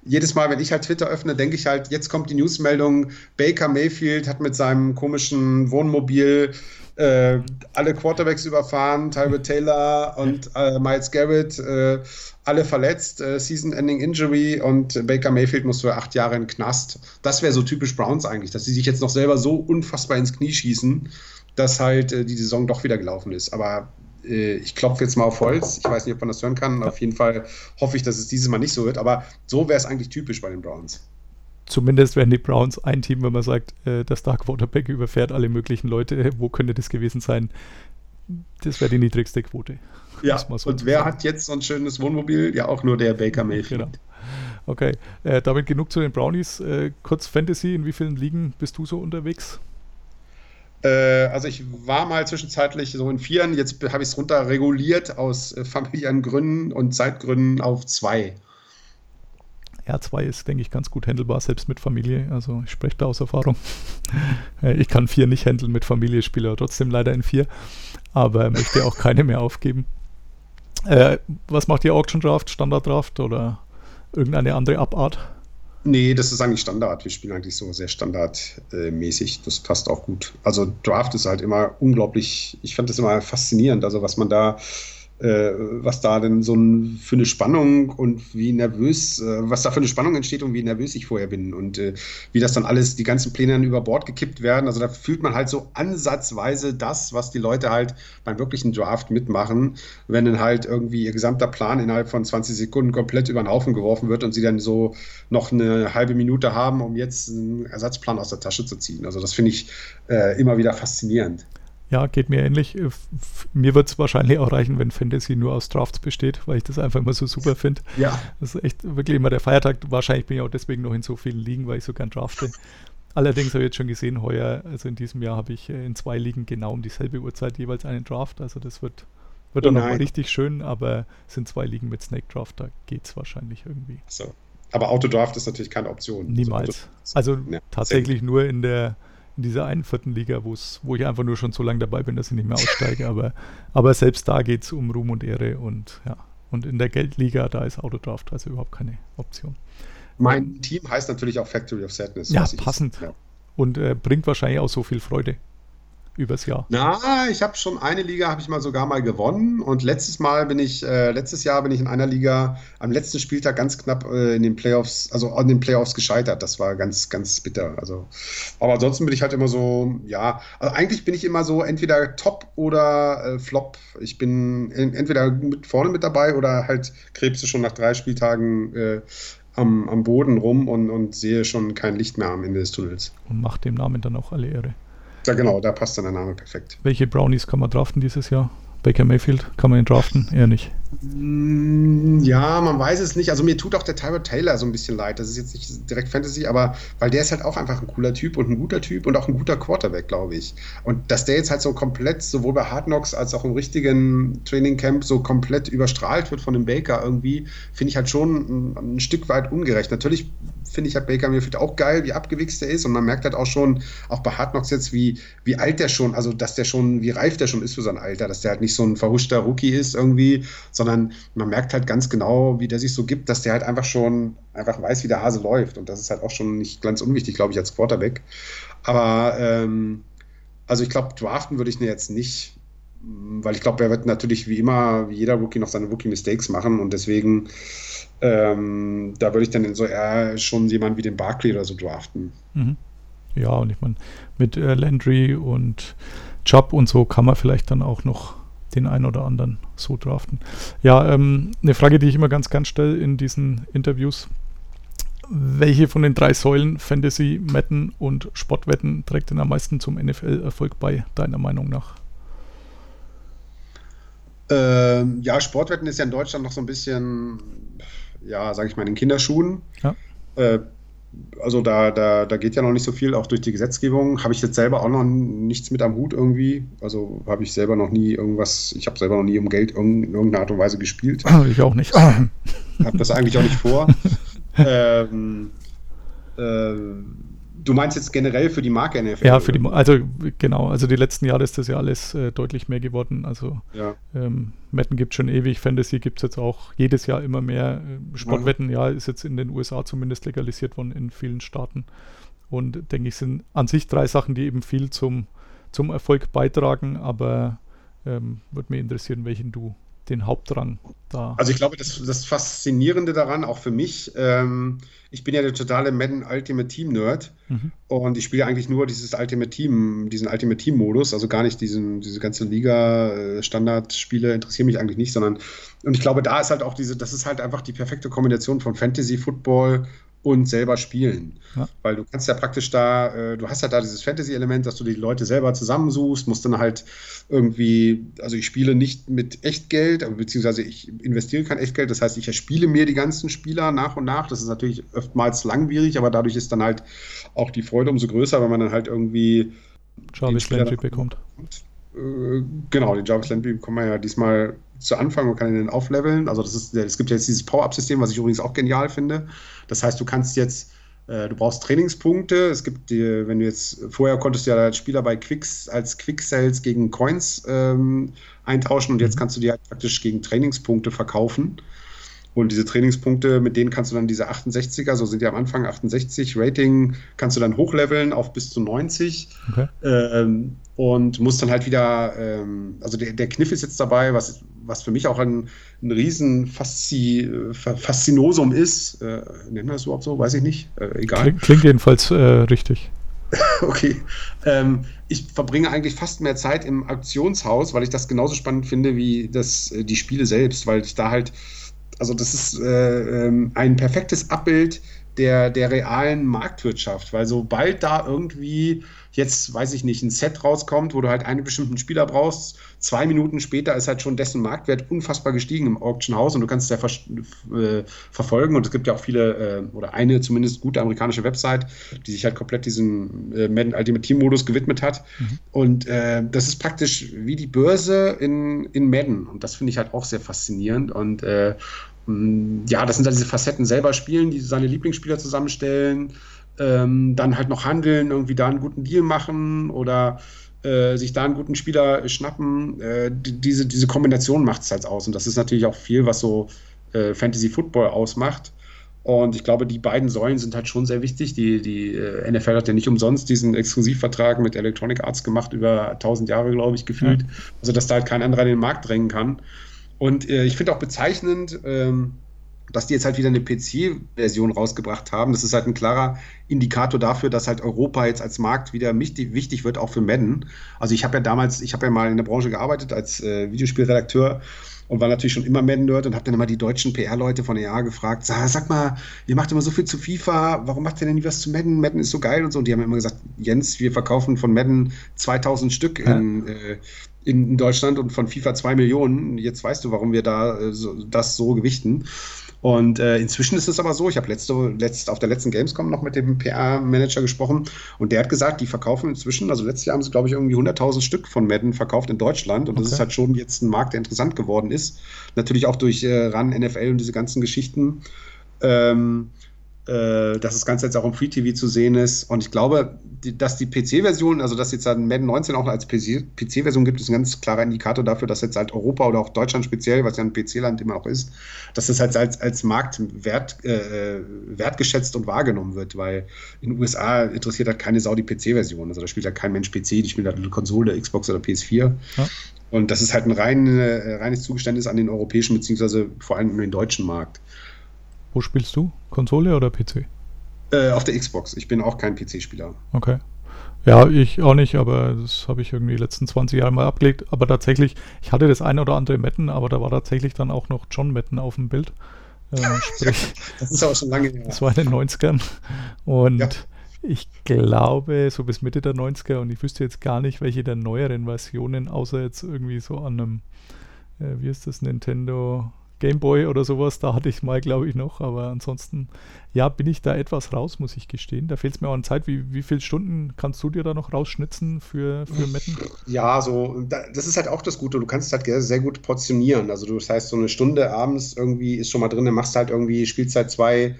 jedes Mal, wenn ich halt Twitter öffne, denke ich halt, jetzt kommt die Newsmeldung, Baker Mayfield hat mit seinem komischen Wohnmobil äh, alle Quarterbacks überfahren, Tyrod Taylor und äh, Miles Garrett, äh, alle verletzt, äh, Season-Ending Injury und Baker Mayfield muss für acht Jahre in den Knast. Das wäre so typisch Browns eigentlich, dass sie sich jetzt noch selber so unfassbar ins Knie schießen, dass halt äh, die Saison doch wieder gelaufen ist. Aber äh, ich klopfe jetzt mal auf Holz. Ich weiß nicht, ob man das hören kann. Auf jeden Fall hoffe ich, dass es dieses Mal nicht so wird. Aber so wäre es eigentlich typisch bei den Browns zumindest wären die Browns ein Team, wenn man sagt, äh, der Star Quarterback überfährt alle möglichen Leute. Wo könnte das gewesen sein? Das wäre die niedrigste Quote. Ja, so und wer hat jetzt so ein schönes Wohnmobil? Ja, auch nur der Baker Mayfield. Genau. Okay, äh, damit genug zu den Brownies. Äh, kurz Fantasy, in wie vielen Ligen bist du so unterwegs? Äh, also ich war mal zwischenzeitlich so in vieren, jetzt habe ich es runter reguliert aus äh, familiären Gründen und Zeitgründen auf zwei. R2 ist, denke ich, ganz gut handelbar, selbst mit Familie. Also ich spreche da aus Erfahrung. [LAUGHS] Äh, ich kann vier nicht handeln mit Familie, spiele trotzdem leider in vier, aber möchte auch keine mehr aufgeben. Äh, was macht ihr Auction Draft, Standard Draft oder irgendeine andere Abart? Nee, das ist eigentlich Standard. Wir spielen eigentlich so sehr standardmäßig. Das passt auch gut. Also Draft ist halt immer unglaublich, ich fand das immer faszinierend, also was man da äh, was da denn so ein, für eine Spannung und wie nervös, äh, was da für eine Spannung entsteht und wie nervös ich vorher bin und äh, wie das dann alles, die ganzen Pläne dann über Bord gekippt werden. Also da fühlt man halt so ansatzweise das, was die Leute halt beim wirklichen Draft mitmachen, wenn dann halt irgendwie ihr gesamter Plan innerhalb von 20 Sekunden komplett über den Haufen geworfen wird und sie dann so noch eine halbe Minute haben, um jetzt einen Ersatzplan aus der Tasche zu ziehen. Also das finde ich äh, immer wieder faszinierend. Ja, geht mir ähnlich. Äh, mir wird es wahrscheinlich auch reichen, wenn Fantasy nur aus Drafts besteht, weil ich das einfach immer so super finde. Ja. Das ist echt wirklich immer der Feiertag. Wahrscheinlich bin ich auch deswegen noch in so vielen Ligen, weil ich so gern drafte. Allerdings habe ich jetzt schon gesehen, heuer, also in diesem Jahr habe ich äh, in zwei Ligen genau um dieselbe Uhrzeit jeweils einen Draft. Also das wird, wird dann nochmal richtig schön, aber es sind zwei Ligen mit Snake Draft, da geht es wahrscheinlich irgendwie. So. Aber Autodraft ist natürlich keine Option. Niemals. Also, also ja, tatsächlich nur in der in dieser einen vierten Liga, wo ich einfach nur schon so lange dabei bin, dass ich nicht mehr aussteige. aber, aber selbst da geht es um Ruhm und Ehre und ja. Und in der Geldliga, da ist Autodraft also überhaupt keine Option. Mein Team heißt natürlich auch Factory of Sadness. Ja, passend. Ja. Und äh, bringt wahrscheinlich auch so viel Freude übers Jahr? Na, ich habe schon eine Liga, habe ich mal sogar mal gewonnen. Und letztes Mal bin ich, äh, letztes Jahr bin ich in einer Liga am letzten Spieltag ganz knapp äh, in den Playoffs, also an den Playoffs gescheitert. Das war ganz, ganz bitter. Also, aber ansonsten bin ich halt immer so, ja, also eigentlich bin ich immer so entweder Top oder äh, Flop. Ich bin entweder mit vorne mit dabei oder halt krebse schon nach drei Spieltagen äh, am, am Boden rum und, und sehe schon kein Licht mehr am Ende des Tunnels. Und macht dem Namen dann auch alle Ehre. Ja, genau, da passt dann der Name perfekt. Welche Brownies kann man draften dieses Jahr? Baker Mayfield, kann man ihn draften? Eher nicht. Mm, Ja, man weiß es nicht. Also mir tut auch der Tyrod Taylor so ein bisschen leid. Das ist jetzt nicht direkt Fantasy, aber weil der ist halt auch einfach ein cooler Typ und ein guter Typ und auch ein guter Quarterback, glaube ich. Und dass der jetzt halt so komplett, sowohl bei Hard Knocks als auch im richtigen Training Camp, so komplett überstrahlt wird von dem Baker irgendwie, finde ich halt schon ein, ein Stück weit ungerecht. Natürlich finde ich halt Baker Mayfield auch geil, wie abgewichst er ist. Und man merkt halt auch schon, auch bei Hard Knocks jetzt, wie, wie alt der schon, also dass der schon, wie reif der schon ist für sein Alter, dass der halt nicht so ein verhuschter Rookie ist irgendwie, sondern man merkt halt ganz genau, wie der sich so gibt, dass der halt einfach schon einfach weiß, wie der Hase läuft. Und das ist halt auch schon nicht ganz unwichtig, glaube ich, als Quarterback. Aber ähm, also ich glaube, draften würde ich ihn jetzt nicht, weil ich glaube, er wird natürlich wie immer, wie jeder Rookie noch seine Rookie-Mistakes machen und deswegen ähm, da würde ich dann so eher schon jemanden wie den Barkley oder so draften. Mhm. Ja, und ich meine, mit äh, Landry und Chubb und so kann man vielleicht dann auch noch den einen oder anderen so draften. Ja, ähm, eine Frage, die ich immer ganz gern stelle in diesen Interviews. Welche von den drei Säulen Fantasy, Metten und Sportwetten trägt denn am meisten zum NFL-Erfolg bei, deiner Meinung nach? Ähm, ja, Sportwetten ist ja in Deutschland noch so ein bisschen, ja, sage ich mal, in den Kinderschuhen. Ja. Äh, also da, da, da geht ja noch nicht so viel, auch durch die Gesetzgebung. Habe ich jetzt selber auch noch nichts mit am Hut irgendwie. Also habe ich selber noch nie irgendwas, ich habe selber noch nie um Geld in irgendeiner Art und Weise gespielt. Ich auch nicht. Habe das eigentlich auch nicht vor. [LAUGHS] ähm, äh, du meinst jetzt generell für die Marke NFL? Ja, für die, also genau, also die letzten Jahre ist das ja alles äh, deutlich mehr geworden. Also ja. ähm, Metten gibt es schon ewig, Fantasy gibt es jetzt auch jedes Jahr immer mehr. Äh, Sportwetten, ja. ja, ist jetzt in den USA zumindest legalisiert worden in vielen Staaten. Und denke ich, sind an sich drei Sachen, die eben viel zum, zum Erfolg beitragen, aber ähm, würde mich interessieren, welchen du den Hauptrang da. Also ich glaube, das, das Faszinierende daran, auch für mich, ähm, ich bin ja der totale Madden Ultimate Team Nerd mhm. und ich spiele eigentlich nur dieses Ultimate Team, diesen Ultimate Team Modus, also gar nicht diesen, diese ganze Liga äh, Standardspiele interessieren mich eigentlich nicht, sondern und ich glaube, da ist halt auch diese, das ist halt einfach die perfekte Kombination von Fantasy Football und selber spielen. Ja. Weil du kannst ja praktisch da, äh, du hast ja da dieses Fantasy-Element, dass du die Leute selber zusammensuchst, musst dann halt irgendwie, also ich spiele nicht mit Echtgeld, beziehungsweise ich investiere kein Echtgeld, das heißt, ich erspiele mir die ganzen Spieler nach und nach. Das ist natürlich oftmals langwierig, aber dadurch ist dann halt auch die Freude umso größer, wenn man dann halt irgendwie Jarvis Landry bekommt. Äh, genau, den Jarvis Landry bekommt man ja diesmal zu Anfang und kann ihn dann aufleveln. Also das ist, es gibt ja jetzt dieses Power-Up-System, was ich übrigens auch genial finde. Das heißt, du kannst jetzt, äh, du brauchst Trainingspunkte. Es gibt, die, wenn du jetzt, vorher konntest du ja als Spieler bei Quicks als Quick-Cells gegen Coins ähm, eintauschen und jetzt kannst du die halt praktisch gegen Trainingspunkte verkaufen. Und diese Trainingspunkte, mit denen kannst du dann diese 68er, so sind die am Anfang 68, Rating kannst du dann hochleveln auf bis zu 90. Okay. Ähm, und musst dann halt wieder, ähm, also der, der Kniff ist jetzt dabei, was, was für mich auch ein, ein riesen Faszi, Faszinosum ist. Äh, nennen wir das überhaupt so? Weiß ich nicht. Äh, egal. Klingt, klingt jedenfalls äh, richtig. [LAUGHS] okay. Ähm, ich verbringe eigentlich fast mehr Zeit im Auktionshaus, weil ich das genauso spannend finde wie das, die Spiele selbst, weil ich da halt also das ist äh, ähm, ein perfektes Abbild der, der realen Marktwirtschaft, weil sobald da irgendwie jetzt, weiß ich nicht, ein Set rauskommt, wo du halt einen bestimmten Spieler brauchst, zwei Minuten später ist halt schon dessen Marktwert unfassbar gestiegen im Auction-Haus und du kannst es ja äh, verfolgen und es gibt ja auch viele, äh, oder eine zumindest gute amerikanische Website, die sich halt komplett diesem äh, Madden Ultimate Team Modus gewidmet hat mhm. und äh, das ist praktisch wie die Börse in, in Madden und das finde ich halt auch sehr faszinierend und äh, ja, das sind dann diese Facetten selber spielen, die seine Lieblingsspieler zusammenstellen, ähm, dann halt noch handeln, irgendwie da einen guten Deal machen oder äh, sich da einen guten Spieler schnappen. Äh, diese, diese Kombination macht es halt aus. Und das ist natürlich auch viel, was so äh, Fantasy Football ausmacht. Und ich glaube, die beiden Säulen sind halt schon sehr wichtig. Die, die äh, NFL hat ja nicht umsonst diesen Exklusivvertrag mit Electronic Arts gemacht, über 1000 Jahre, glaube ich, gefühlt. Ja. Also, dass da halt kein anderer in den Markt drängen kann. Und äh, ich finde auch bezeichnend, ähm, dass die jetzt halt wieder eine PC-Version rausgebracht haben. Das ist halt ein klarer Indikator dafür, dass halt Europa jetzt als Markt wieder wichtig wird, auch für Madden. Also ich habe ja damals, ich habe ja mal in der Branche gearbeitet als äh, Videospielredakteur und war natürlich schon immer Madden-Nerd und habe dann immer die deutschen PR-Leute von EA gefragt, sag, mal, ihr macht immer so viel zu FIFA, warum macht ihr denn nie was zu Madden? Madden ist so geil und so. Und die haben immer gesagt, Jens, wir verkaufen von Madden 2000 Stück in, ja. äh, in Deutschland und von FIFA 2 Millionen. Jetzt weißt du, warum wir da äh, so, das so gewichten. Und äh, inzwischen ist es aber so, ich habe letzte, letzte, auf der letzten Gamescom noch mit dem PR-Manager gesprochen und der hat gesagt, die verkaufen inzwischen, also letztes Jahr haben sie, glaube ich, irgendwie 100.000 Stück von Madden verkauft in Deutschland und okay. das ist halt schon jetzt ein Markt, der interessant geworden ist. Natürlich auch durch äh, RAN, NFL und diese ganzen Geschichten. Ähm, äh, dass das Ganze jetzt auch im Free TV zu sehen ist. Und ich glaube, die, dass die PC-Version, also dass jetzt dann Madden 19 auch als PC-Version gibt, ist ein ganz klarer Indikator dafür, dass jetzt halt Europa oder auch Deutschland speziell, was ja ein PC-Land immer auch ist, dass das halt als, als Markt wert, äh, wertgeschätzt und wahrgenommen wird, weil in den USA interessiert halt keine Sau die PC-Version. Also da spielt halt kein Mensch PC, die spielt halt eine Konsole, Xbox oder PS4. Ja. Und das ist halt ein rein, äh, reines Zugeständnis an den europäischen, beziehungsweise vor allem den deutschen Markt. Wo spielst du? Konsole oder PC? Äh, auf der Xbox. Ich bin auch kein PC-Spieler. Okay. Ja, ich auch nicht, aber das habe ich irgendwie die letzten 20 Jahre mal abgelegt. Aber tatsächlich, ich hatte das eine oder andere Metten, aber da war tatsächlich dann auch noch John Metten auf dem Bild. Ähm, [LAUGHS] sprich, das ist auch schon lange her. Das war in den 90ern. Und ja. ich glaube, so bis Mitte der 90er, und ich wüsste jetzt gar nicht, welche der neueren Versionen, außer jetzt irgendwie so an einem, äh, wie ist das, Nintendo Gameboy oder sowas, da hatte ich mal, glaube ich, noch. Aber ansonsten, ja, bin ich da etwas raus, muss ich gestehen. Da fehlt es mir auch an Zeit. Wie, wie viele Stunden kannst du dir da noch rausschnitzen für, für Metten? Ja, so, das ist halt auch das Gute. Du kannst halt sehr gut portionieren. Also, das heißt, so eine Stunde abends irgendwie ist schon mal drin, dann machst halt irgendwie Spielzeit zwei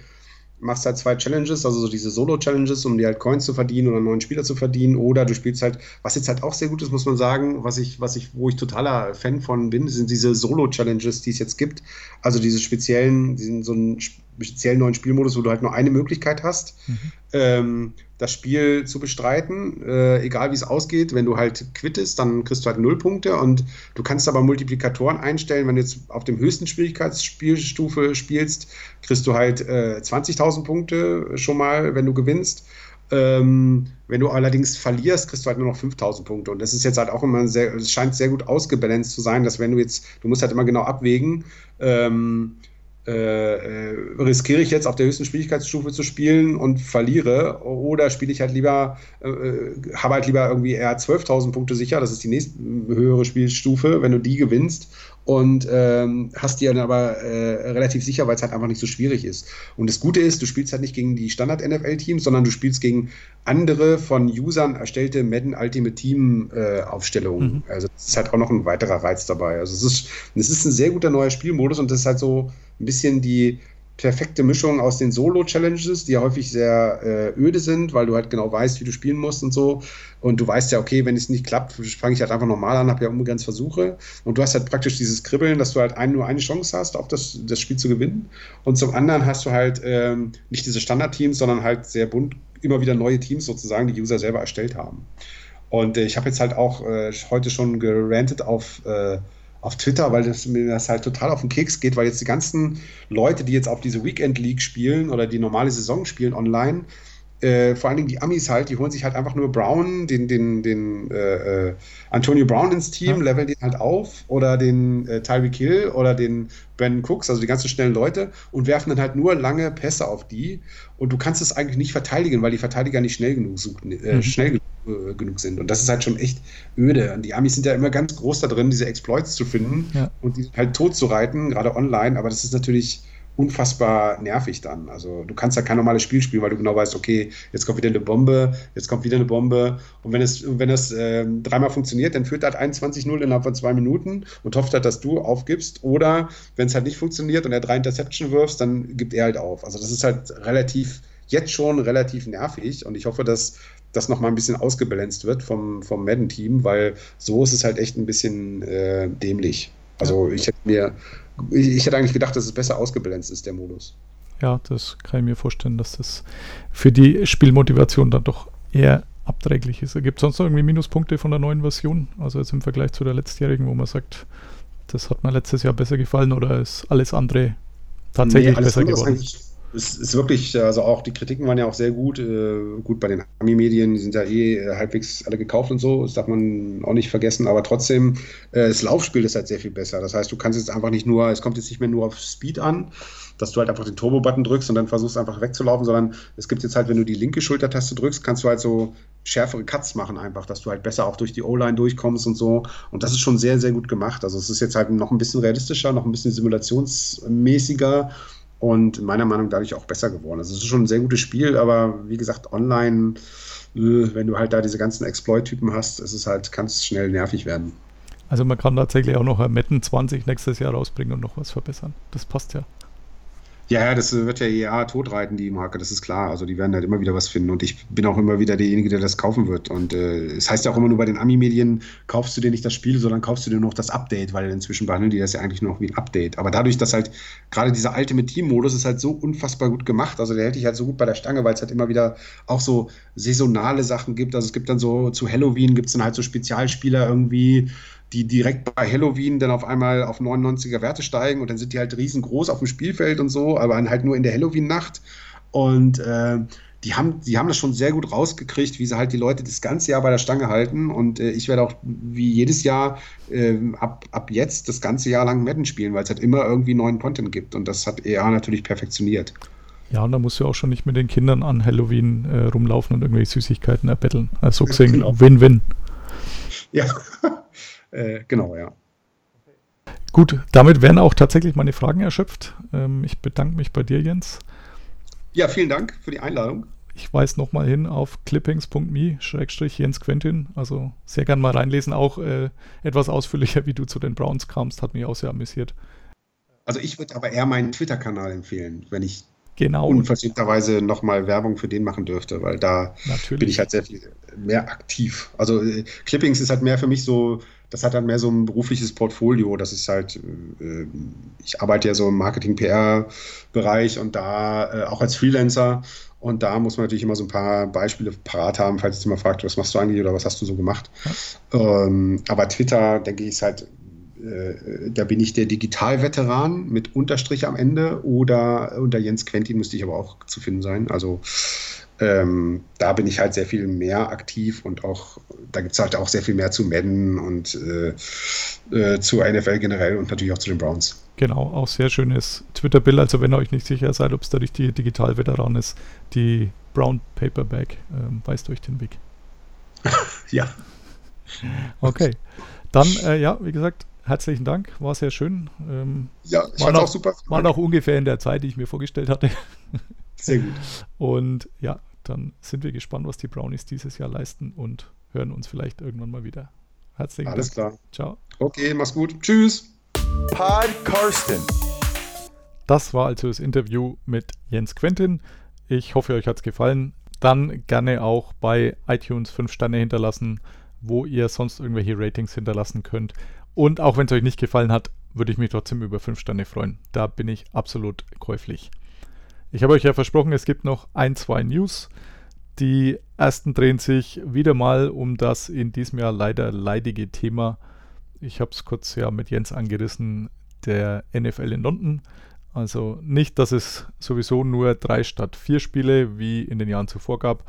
machst halt zwei Challenges, also so diese Solo-Challenges, um dir halt Coins zu verdienen oder einen neuen Spieler zu verdienen, oder du spielst halt, was jetzt halt auch sehr gut ist, muss man sagen, was ich, was ich, wo ich totaler Fan von bin, sind diese Solo-Challenges, die es jetzt gibt. Also diese speziellen, diesen so einen speziellen neuen Spielmodus, wo du halt nur eine Möglichkeit hast. Mhm. Ähm, das Spiel zu bestreiten, äh, egal wie es ausgeht. Wenn du halt quittest, dann kriegst du halt null Punkte und du kannst aber Multiplikatoren einstellen. Wenn du jetzt auf dem höchsten Schwierigkeitsspielstufe spielst, kriegst du halt äh, 20.000 Punkte schon mal, wenn du gewinnst. Ähm, wenn du allerdings verlierst, kriegst du halt nur noch 5000 Punkte. Und das ist jetzt halt auch immer sehr, es scheint sehr gut ausgebalanced zu sein, dass wenn du jetzt, du musst halt immer genau abwägen, ähm, äh, äh, riskiere ich jetzt auf der höchsten Schwierigkeitsstufe zu spielen und verliere oder spiele ich halt lieber, äh, äh habe halt lieber irgendwie eher 12.000 Punkte sicher, das ist die nächste höhere Spielstufe, wenn du die gewinnst und ähm, hast die dann aber äh, relativ sicher, weil es halt einfach nicht so schwierig ist. Und das Gute ist, du spielst halt nicht gegen die Standard-NFL-Teams, sondern du spielst gegen andere von Usern erstellte Madden Ultimate Team-Aufstellungen. Mhm. Also das ist halt auch noch ein weiterer Reiz dabei. Also es ist, es ist ein sehr guter neuer Spielmodus und das ist halt so ein bisschen die perfekte Mischung aus den Solo-Challenges, die ja häufig sehr äh, öde sind, weil du halt genau weißt, wie du spielen musst und so. Und du weißt ja, okay, wenn es nicht klappt, fange ich halt einfach normal an, habe ja unbegrenzt Versuche. Und du hast halt praktisch dieses Kribbeln, dass du halt ein, nur eine Chance hast, auch das, das Spiel zu gewinnen. Und zum anderen hast du halt ähm, nicht diese Standardteams, sondern halt sehr bunt immer wieder neue Teams sozusagen, die User selber erstellt haben. Und äh, ich habe jetzt halt auch äh, heute schon gerantet auf äh, auf Twitter, weil das, mir das halt total auf den Keks geht, weil jetzt die ganzen Leute, die jetzt auf diese Weekend League spielen oder die normale Saison spielen online, äh, vor allen Dingen die Amis halt, die holen sich halt einfach nur Brown, den, den, den äh, äh Antonio Brown ins Team, ja. leveln den halt auf oder den äh, Tyreek Hill oder den Ben Cooks, also die ganzen schnellen Leute und werfen dann halt nur lange Pässe auf die und du kannst es eigentlich nicht verteidigen, weil die Verteidiger nicht schnell genug suchen, äh, mhm. schnell genug äh, genug sind. Und das ist halt schon echt öde. Und die Amis sind ja immer ganz groß da drin, diese Exploits zu finden ja. und die halt tot zu reiten, gerade online. Aber das ist natürlich unfassbar nervig dann. Also du kannst ja kein normales Spiel spielen, weil du genau weißt, okay, jetzt kommt wieder eine Bombe, jetzt kommt wieder eine Bombe. Und wenn es, wenn es äh, dreimal funktioniert, dann führt halt 21-0 innerhalb von zwei Minuten und hofft halt, dass du aufgibst. Oder wenn es halt nicht funktioniert und er drei Interception wirfst, dann gibt er halt auf. Also das ist halt relativ jetzt schon relativ nervig und ich hoffe, dass das nochmal ein bisschen ausgebalanced wird vom, vom Madden-Team, weil so ist es halt echt ein bisschen äh, dämlich. Also ich hätte mir, ich, ich, hätte eigentlich gedacht, dass es besser ausgebalanced ist, der Modus. Ja, das kann ich mir vorstellen, dass das für die Spielmotivation dann doch eher abträglich ist. Gibt es sonst noch irgendwie Minuspunkte von der neuen Version? Also jetzt im Vergleich zu der letztjährigen, wo man sagt, das hat mir letztes Jahr besser gefallen oder ist alles andere tatsächlich nee, alles besser geworden? Es ist wirklich, also auch die Kritiken waren ja auch sehr gut. Äh, gut bei den Ami-Medien, die sind ja eh äh, halbwegs alle gekauft und so, das darf man auch nicht vergessen, aber trotzdem, äh, das Laufspiel ist halt sehr viel besser. Das heißt, du kannst jetzt einfach nicht nur, es kommt jetzt nicht mehr nur auf Speed an, dass du halt einfach den Turbo-Button drückst und dann versuchst einfach wegzulaufen, sondern es gibt jetzt halt, wenn du die linke Schultertaste drückst, kannst du halt so schärfere Cuts machen einfach, dass du halt besser auch durch die O-Line durchkommst und so. Und das ist schon sehr, sehr gut gemacht. Also es ist jetzt halt noch ein bisschen realistischer, noch ein bisschen simulationsmäßiger und meiner Meinung nach dadurch auch besser geworden. Also es ist schon ein sehr gutes Spiel, aber wie gesagt, online, äh, wenn du halt da diese ganzen Exploit-Typen hast, ist es halt, kann es schnell nervig werden. Also man kann tatsächlich auch noch ein Metten 20 nächstes Jahr rausbringen und noch was verbessern. Das passt ja. Ja, ja, das wird ja EA totreiten, die Marke, das ist klar. Also die werden halt immer wieder was finden und ich bin auch immer wieder derjenige, der das kaufen wird. Und äh, es heißt ja auch immer nur bei den Ami-Medien, kaufst du dir nicht das Spiel, sondern kaufst du dir noch das Update, weil inzwischen behandeln die das ja eigentlich noch wie ein Update. Aber dadurch, dass halt gerade dieser Ultimate Team-Modus ist halt so unfassbar gut gemacht, also der hält dich halt so gut bei der Stange, weil es halt immer wieder auch so saisonale Sachen gibt. Also es gibt dann so, zu Halloween gibt es dann halt so Spezialspieler irgendwie, die direkt bei Halloween dann auf einmal auf 99er Werte steigen und dann sind die halt riesengroß auf dem Spielfeld und so, aber halt nur in der Halloween-Nacht. Und äh, die haben, die haben das schon sehr gut rausgekriegt, wie sie halt die Leute das ganze Jahr bei der Stange halten. Und äh, ich werde auch wie jedes Jahr äh, ab, ab jetzt das ganze Jahr lang Madden spielen, weil es halt immer irgendwie neuen Content gibt. Und das hat EA natürlich perfektioniert. Ja, und da musst du auch schon nicht mit den Kindern an Halloween äh, rumlaufen und irgendwelche Süßigkeiten erbetteln. Also gesehen, genau. Win-Win. Ja, äh, genau, ja. Gut, damit wären auch tatsächlich meine Fragen erschöpft. Ähm, ich bedanke mich bei dir, Jens. Ja, vielen Dank für die Einladung. Ich weise nochmal hin auf clippings.me-jens Quentin. Also sehr gerne mal reinlesen. Auch äh, etwas ausführlicher, wie du zu den Browns kamst, hat mich auch sehr amüsiert. Also ich würde aber eher meinen Twitter-Kanal empfehlen, wenn ich genau. unverschämterweise nochmal Werbung für den machen dürfte, weil da Natürlich. bin ich halt sehr viel mehr aktiv. Also äh, Clippings ist halt mehr für mich so das hat dann mehr so ein berufliches Portfolio. Das ist halt, äh, ich arbeite ja so im Marketing-PR-Bereich und da äh, auch als Freelancer. Und da muss man natürlich immer so ein paar Beispiele parat haben, falls jetzt jemand fragt, was machst du eigentlich oder was hast du so gemacht. Ja. Ähm, aber Twitter, denke ich, ist halt, äh, da bin ich der Digitalveteran mit Unterstrich am Ende oder unter Jens Quentin müsste ich aber auch zu finden sein. Also ähm, da bin ich halt sehr viel mehr aktiv und auch, da gibt es halt auch sehr viel mehr zu Madden und äh, äh, zu NFL generell und natürlich auch zu den Browns. Genau, auch sehr schönes Twitter-Bild. Also wenn ihr euch nicht sicher seid, ob es da richtig Digital-Veteran ist, die Brown Paperback ähm, weist euch den Weg. [LAUGHS] ja. Okay. Dann, äh, ja, wie gesagt, herzlichen Dank. War sehr schön. Ähm, ja, ich fand auch super. War noch ungefähr in der Zeit, die ich mir vorgestellt hatte. Sehr gut. [LAUGHS] Und ja, dann sind wir gespannt, was die Brownies dieses Jahr leisten und hören uns vielleicht irgendwann mal wieder. Herzlichen Alles Dank. klar. Ciao. Okay, mach's gut. Tschüss. Pod Karsten. Das war also das Interview mit Jens Quentin. Ich hoffe, euch hat es gefallen. Dann gerne auch bei iTunes 5 Sterne hinterlassen, wo ihr sonst irgendwelche Ratings hinterlassen könnt. Und auch wenn es euch nicht gefallen hat, würde ich mich trotzdem über 5 Sterne freuen. Da bin ich absolut käuflich. Ich habe euch ja versprochen, es gibt noch ein, zwei News. Die ersten drehen sich wieder mal um das in diesem Jahr leider leidige Thema. Ich habe es kurz ja mit Jens angerissen, der NFL in London. Also nicht, dass es sowieso nur drei statt vier Spiele wie in den Jahren zuvor gab,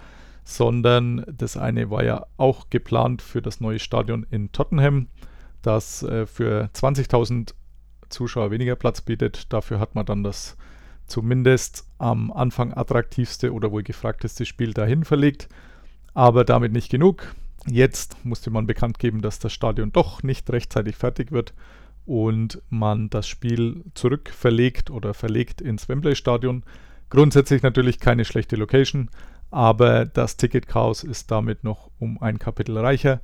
sondern das eine war ja auch geplant für das neue Stadion in Tottenham, das äh, für 20.000 Zuschauer weniger Platz bietet. Dafür hat man dann das zumindest am Anfang attraktivste oder wohl gefragteste Spiel dahin verlegt. Aber damit nicht genug. Jetzt musste man bekannt geben, dass das Stadion doch nicht rechtzeitig fertig wird und man das Spiel zurückverlegt oder verlegt ins Wembley Stadion. Grundsätzlich natürlich keine schlechte Location, aber das Ticketchaos ist damit noch um ein Kapitel reicher,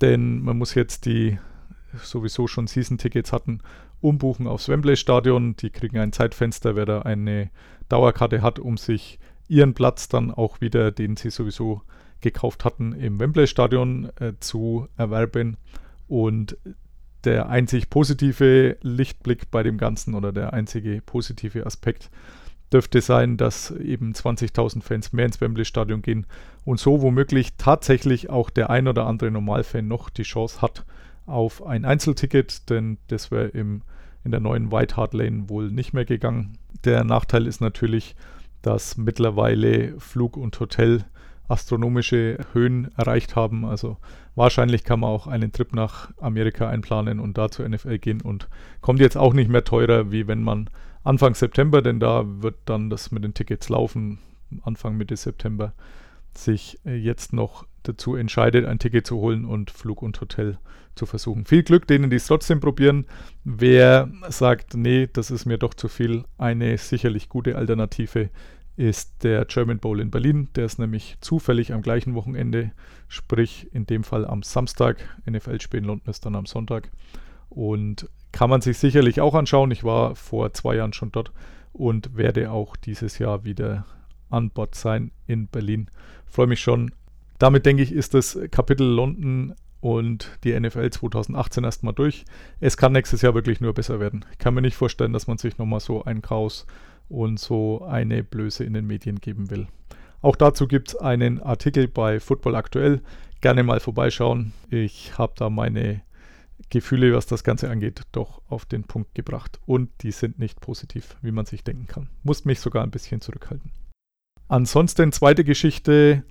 denn man muss jetzt die sowieso schon Season-Tickets hatten umbuchen aufs Wembley-Stadion. Die kriegen ein Zeitfenster, wer da eine Dauerkarte hat, um sich ihren Platz dann auch wieder, den sie sowieso gekauft hatten, im Wembley-Stadion äh, zu erwerben. Und der einzig positive Lichtblick bei dem Ganzen oder der einzige positive Aspekt dürfte sein, dass eben 20.000 Fans mehr ins Wembley-Stadion gehen und so womöglich tatsächlich auch der ein oder andere Normalfan noch die Chance hat auf ein Einzelticket, denn das wäre im in der neuen White Hart Lane wohl nicht mehr gegangen. Der Nachteil ist natürlich, dass mittlerweile Flug und Hotel astronomische Höhen erreicht haben. Also wahrscheinlich kann man auch einen Trip nach Amerika einplanen und da zur NFL gehen und kommt jetzt auch nicht mehr teurer, wie wenn man Anfang September, denn da wird dann das mit den Tickets laufen, Anfang Mitte September, sich äh, jetzt noch dazu entscheidet, ein Ticket zu holen und Flug und Hotel zu versuchen. Viel Glück denen, die es trotzdem probieren. Wer sagt, nee, das ist mir doch zu viel, eine sicherlich gute Alternative ist der German Bowl in Berlin. Der ist nämlich zufällig am gleichen Wochenende, sprich in dem Fall am Samstag. NFL-Spiel in London ist dann am Sonntag. Und kann man sich sicherlich auch anschauen. Ich war vor zwei Jahren schon dort und werde auch dieses Jahr wieder an Bord sein in Berlin. Freue mich schon. Damit denke ich, ist das Kapitel London und die NFL 2018 erstmal durch. Es kann nächstes Jahr wirklich nur besser werden. Ich kann mir nicht vorstellen, dass man sich nochmal so ein Chaos und so eine Blöße in den Medien geben will. Auch dazu gibt es einen Artikel bei Football Aktuell. Gerne mal vorbeischauen. Ich habe da meine Gefühle, was das Ganze angeht, doch auf den Punkt gebracht. Und die sind nicht positiv, wie man sich denken kann. Muss mich sogar ein bisschen zurückhalten. Ansonsten zweite Geschichte.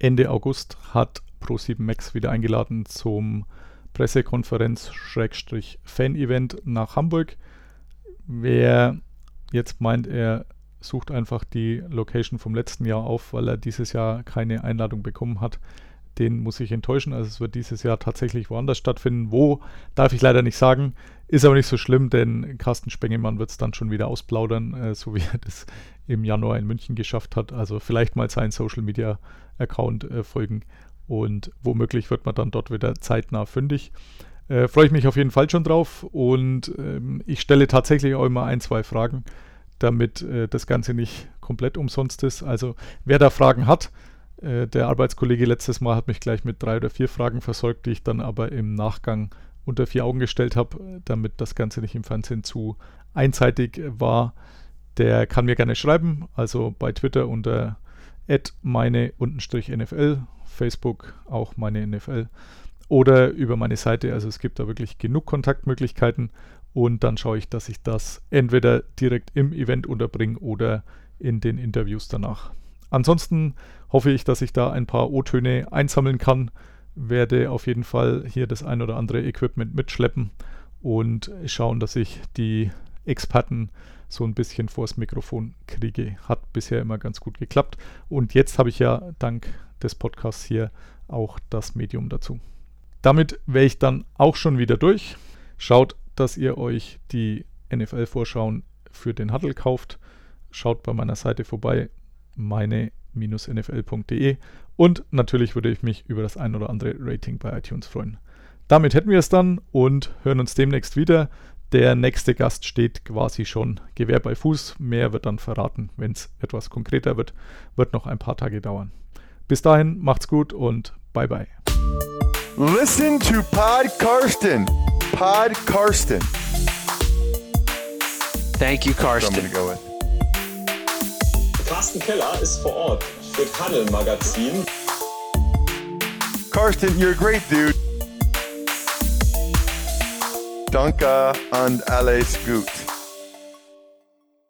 Ende August hat Pro7 Max wieder eingeladen zum Pressekonferenz-Fan-Event nach Hamburg. Wer jetzt meint, er sucht einfach die Location vom letzten Jahr auf, weil er dieses Jahr keine Einladung bekommen hat. Den muss ich enttäuschen. Also es wird dieses Jahr tatsächlich woanders stattfinden. Wo, darf ich leider nicht sagen. Ist aber nicht so schlimm, denn Carsten Spengemann wird es dann schon wieder ausplaudern, äh, so wie er das im Januar in München geschafft hat. Also vielleicht mal seinen Social Media Account äh, folgen und womöglich wird man dann dort wieder zeitnah fündig. Äh, Freue ich mich auf jeden Fall schon drauf und ähm, ich stelle tatsächlich auch immer ein, zwei Fragen, damit äh, das Ganze nicht komplett umsonst ist. Also wer da Fragen hat, äh, der Arbeitskollege letztes Mal hat mich gleich mit drei oder vier Fragen versorgt, die ich dann aber im Nachgang unter vier Augen gestellt habe, damit das Ganze nicht im Fernsehen zu einseitig war. Der kann mir gerne schreiben, also bei Twitter unter meine-nfl, Facebook auch meine NFL oder über meine Seite. Also es gibt da wirklich genug Kontaktmöglichkeiten und dann schaue ich, dass ich das entweder direkt im Event unterbringe oder in den Interviews danach. Ansonsten hoffe ich, dass ich da ein paar O-Töne einsammeln kann, werde auf jeden Fall hier das ein oder andere Equipment mitschleppen und schauen, dass ich die Experten so ein bisschen vors Mikrofon kriege. Hat bisher immer ganz gut geklappt. Und jetzt habe ich ja dank des Podcasts hier auch das Medium dazu. Damit wäre ich dann auch schon wieder durch. Schaut, dass ihr euch die NFL-Vorschauen für den Huddle kauft. Schaut bei meiner Seite vorbei, meine-nfl.de. Und natürlich würde ich mich über das ein oder andere Rating bei iTunes freuen. Damit hätten wir es dann und hören uns demnächst wieder. Der nächste Gast steht quasi schon Gewehr bei Fuß. Mehr wird dann verraten, wenn es etwas konkreter wird. Wird noch ein paar Tage dauern. Bis dahin, macht's gut und bye bye. Listen to Pod Karsten. Pod Karsten. Thank you, Karsten. go. Carsten Keller ist vor Ort für Tunnel Magazin. Karsten, you're a great dude. Danke und alles gut.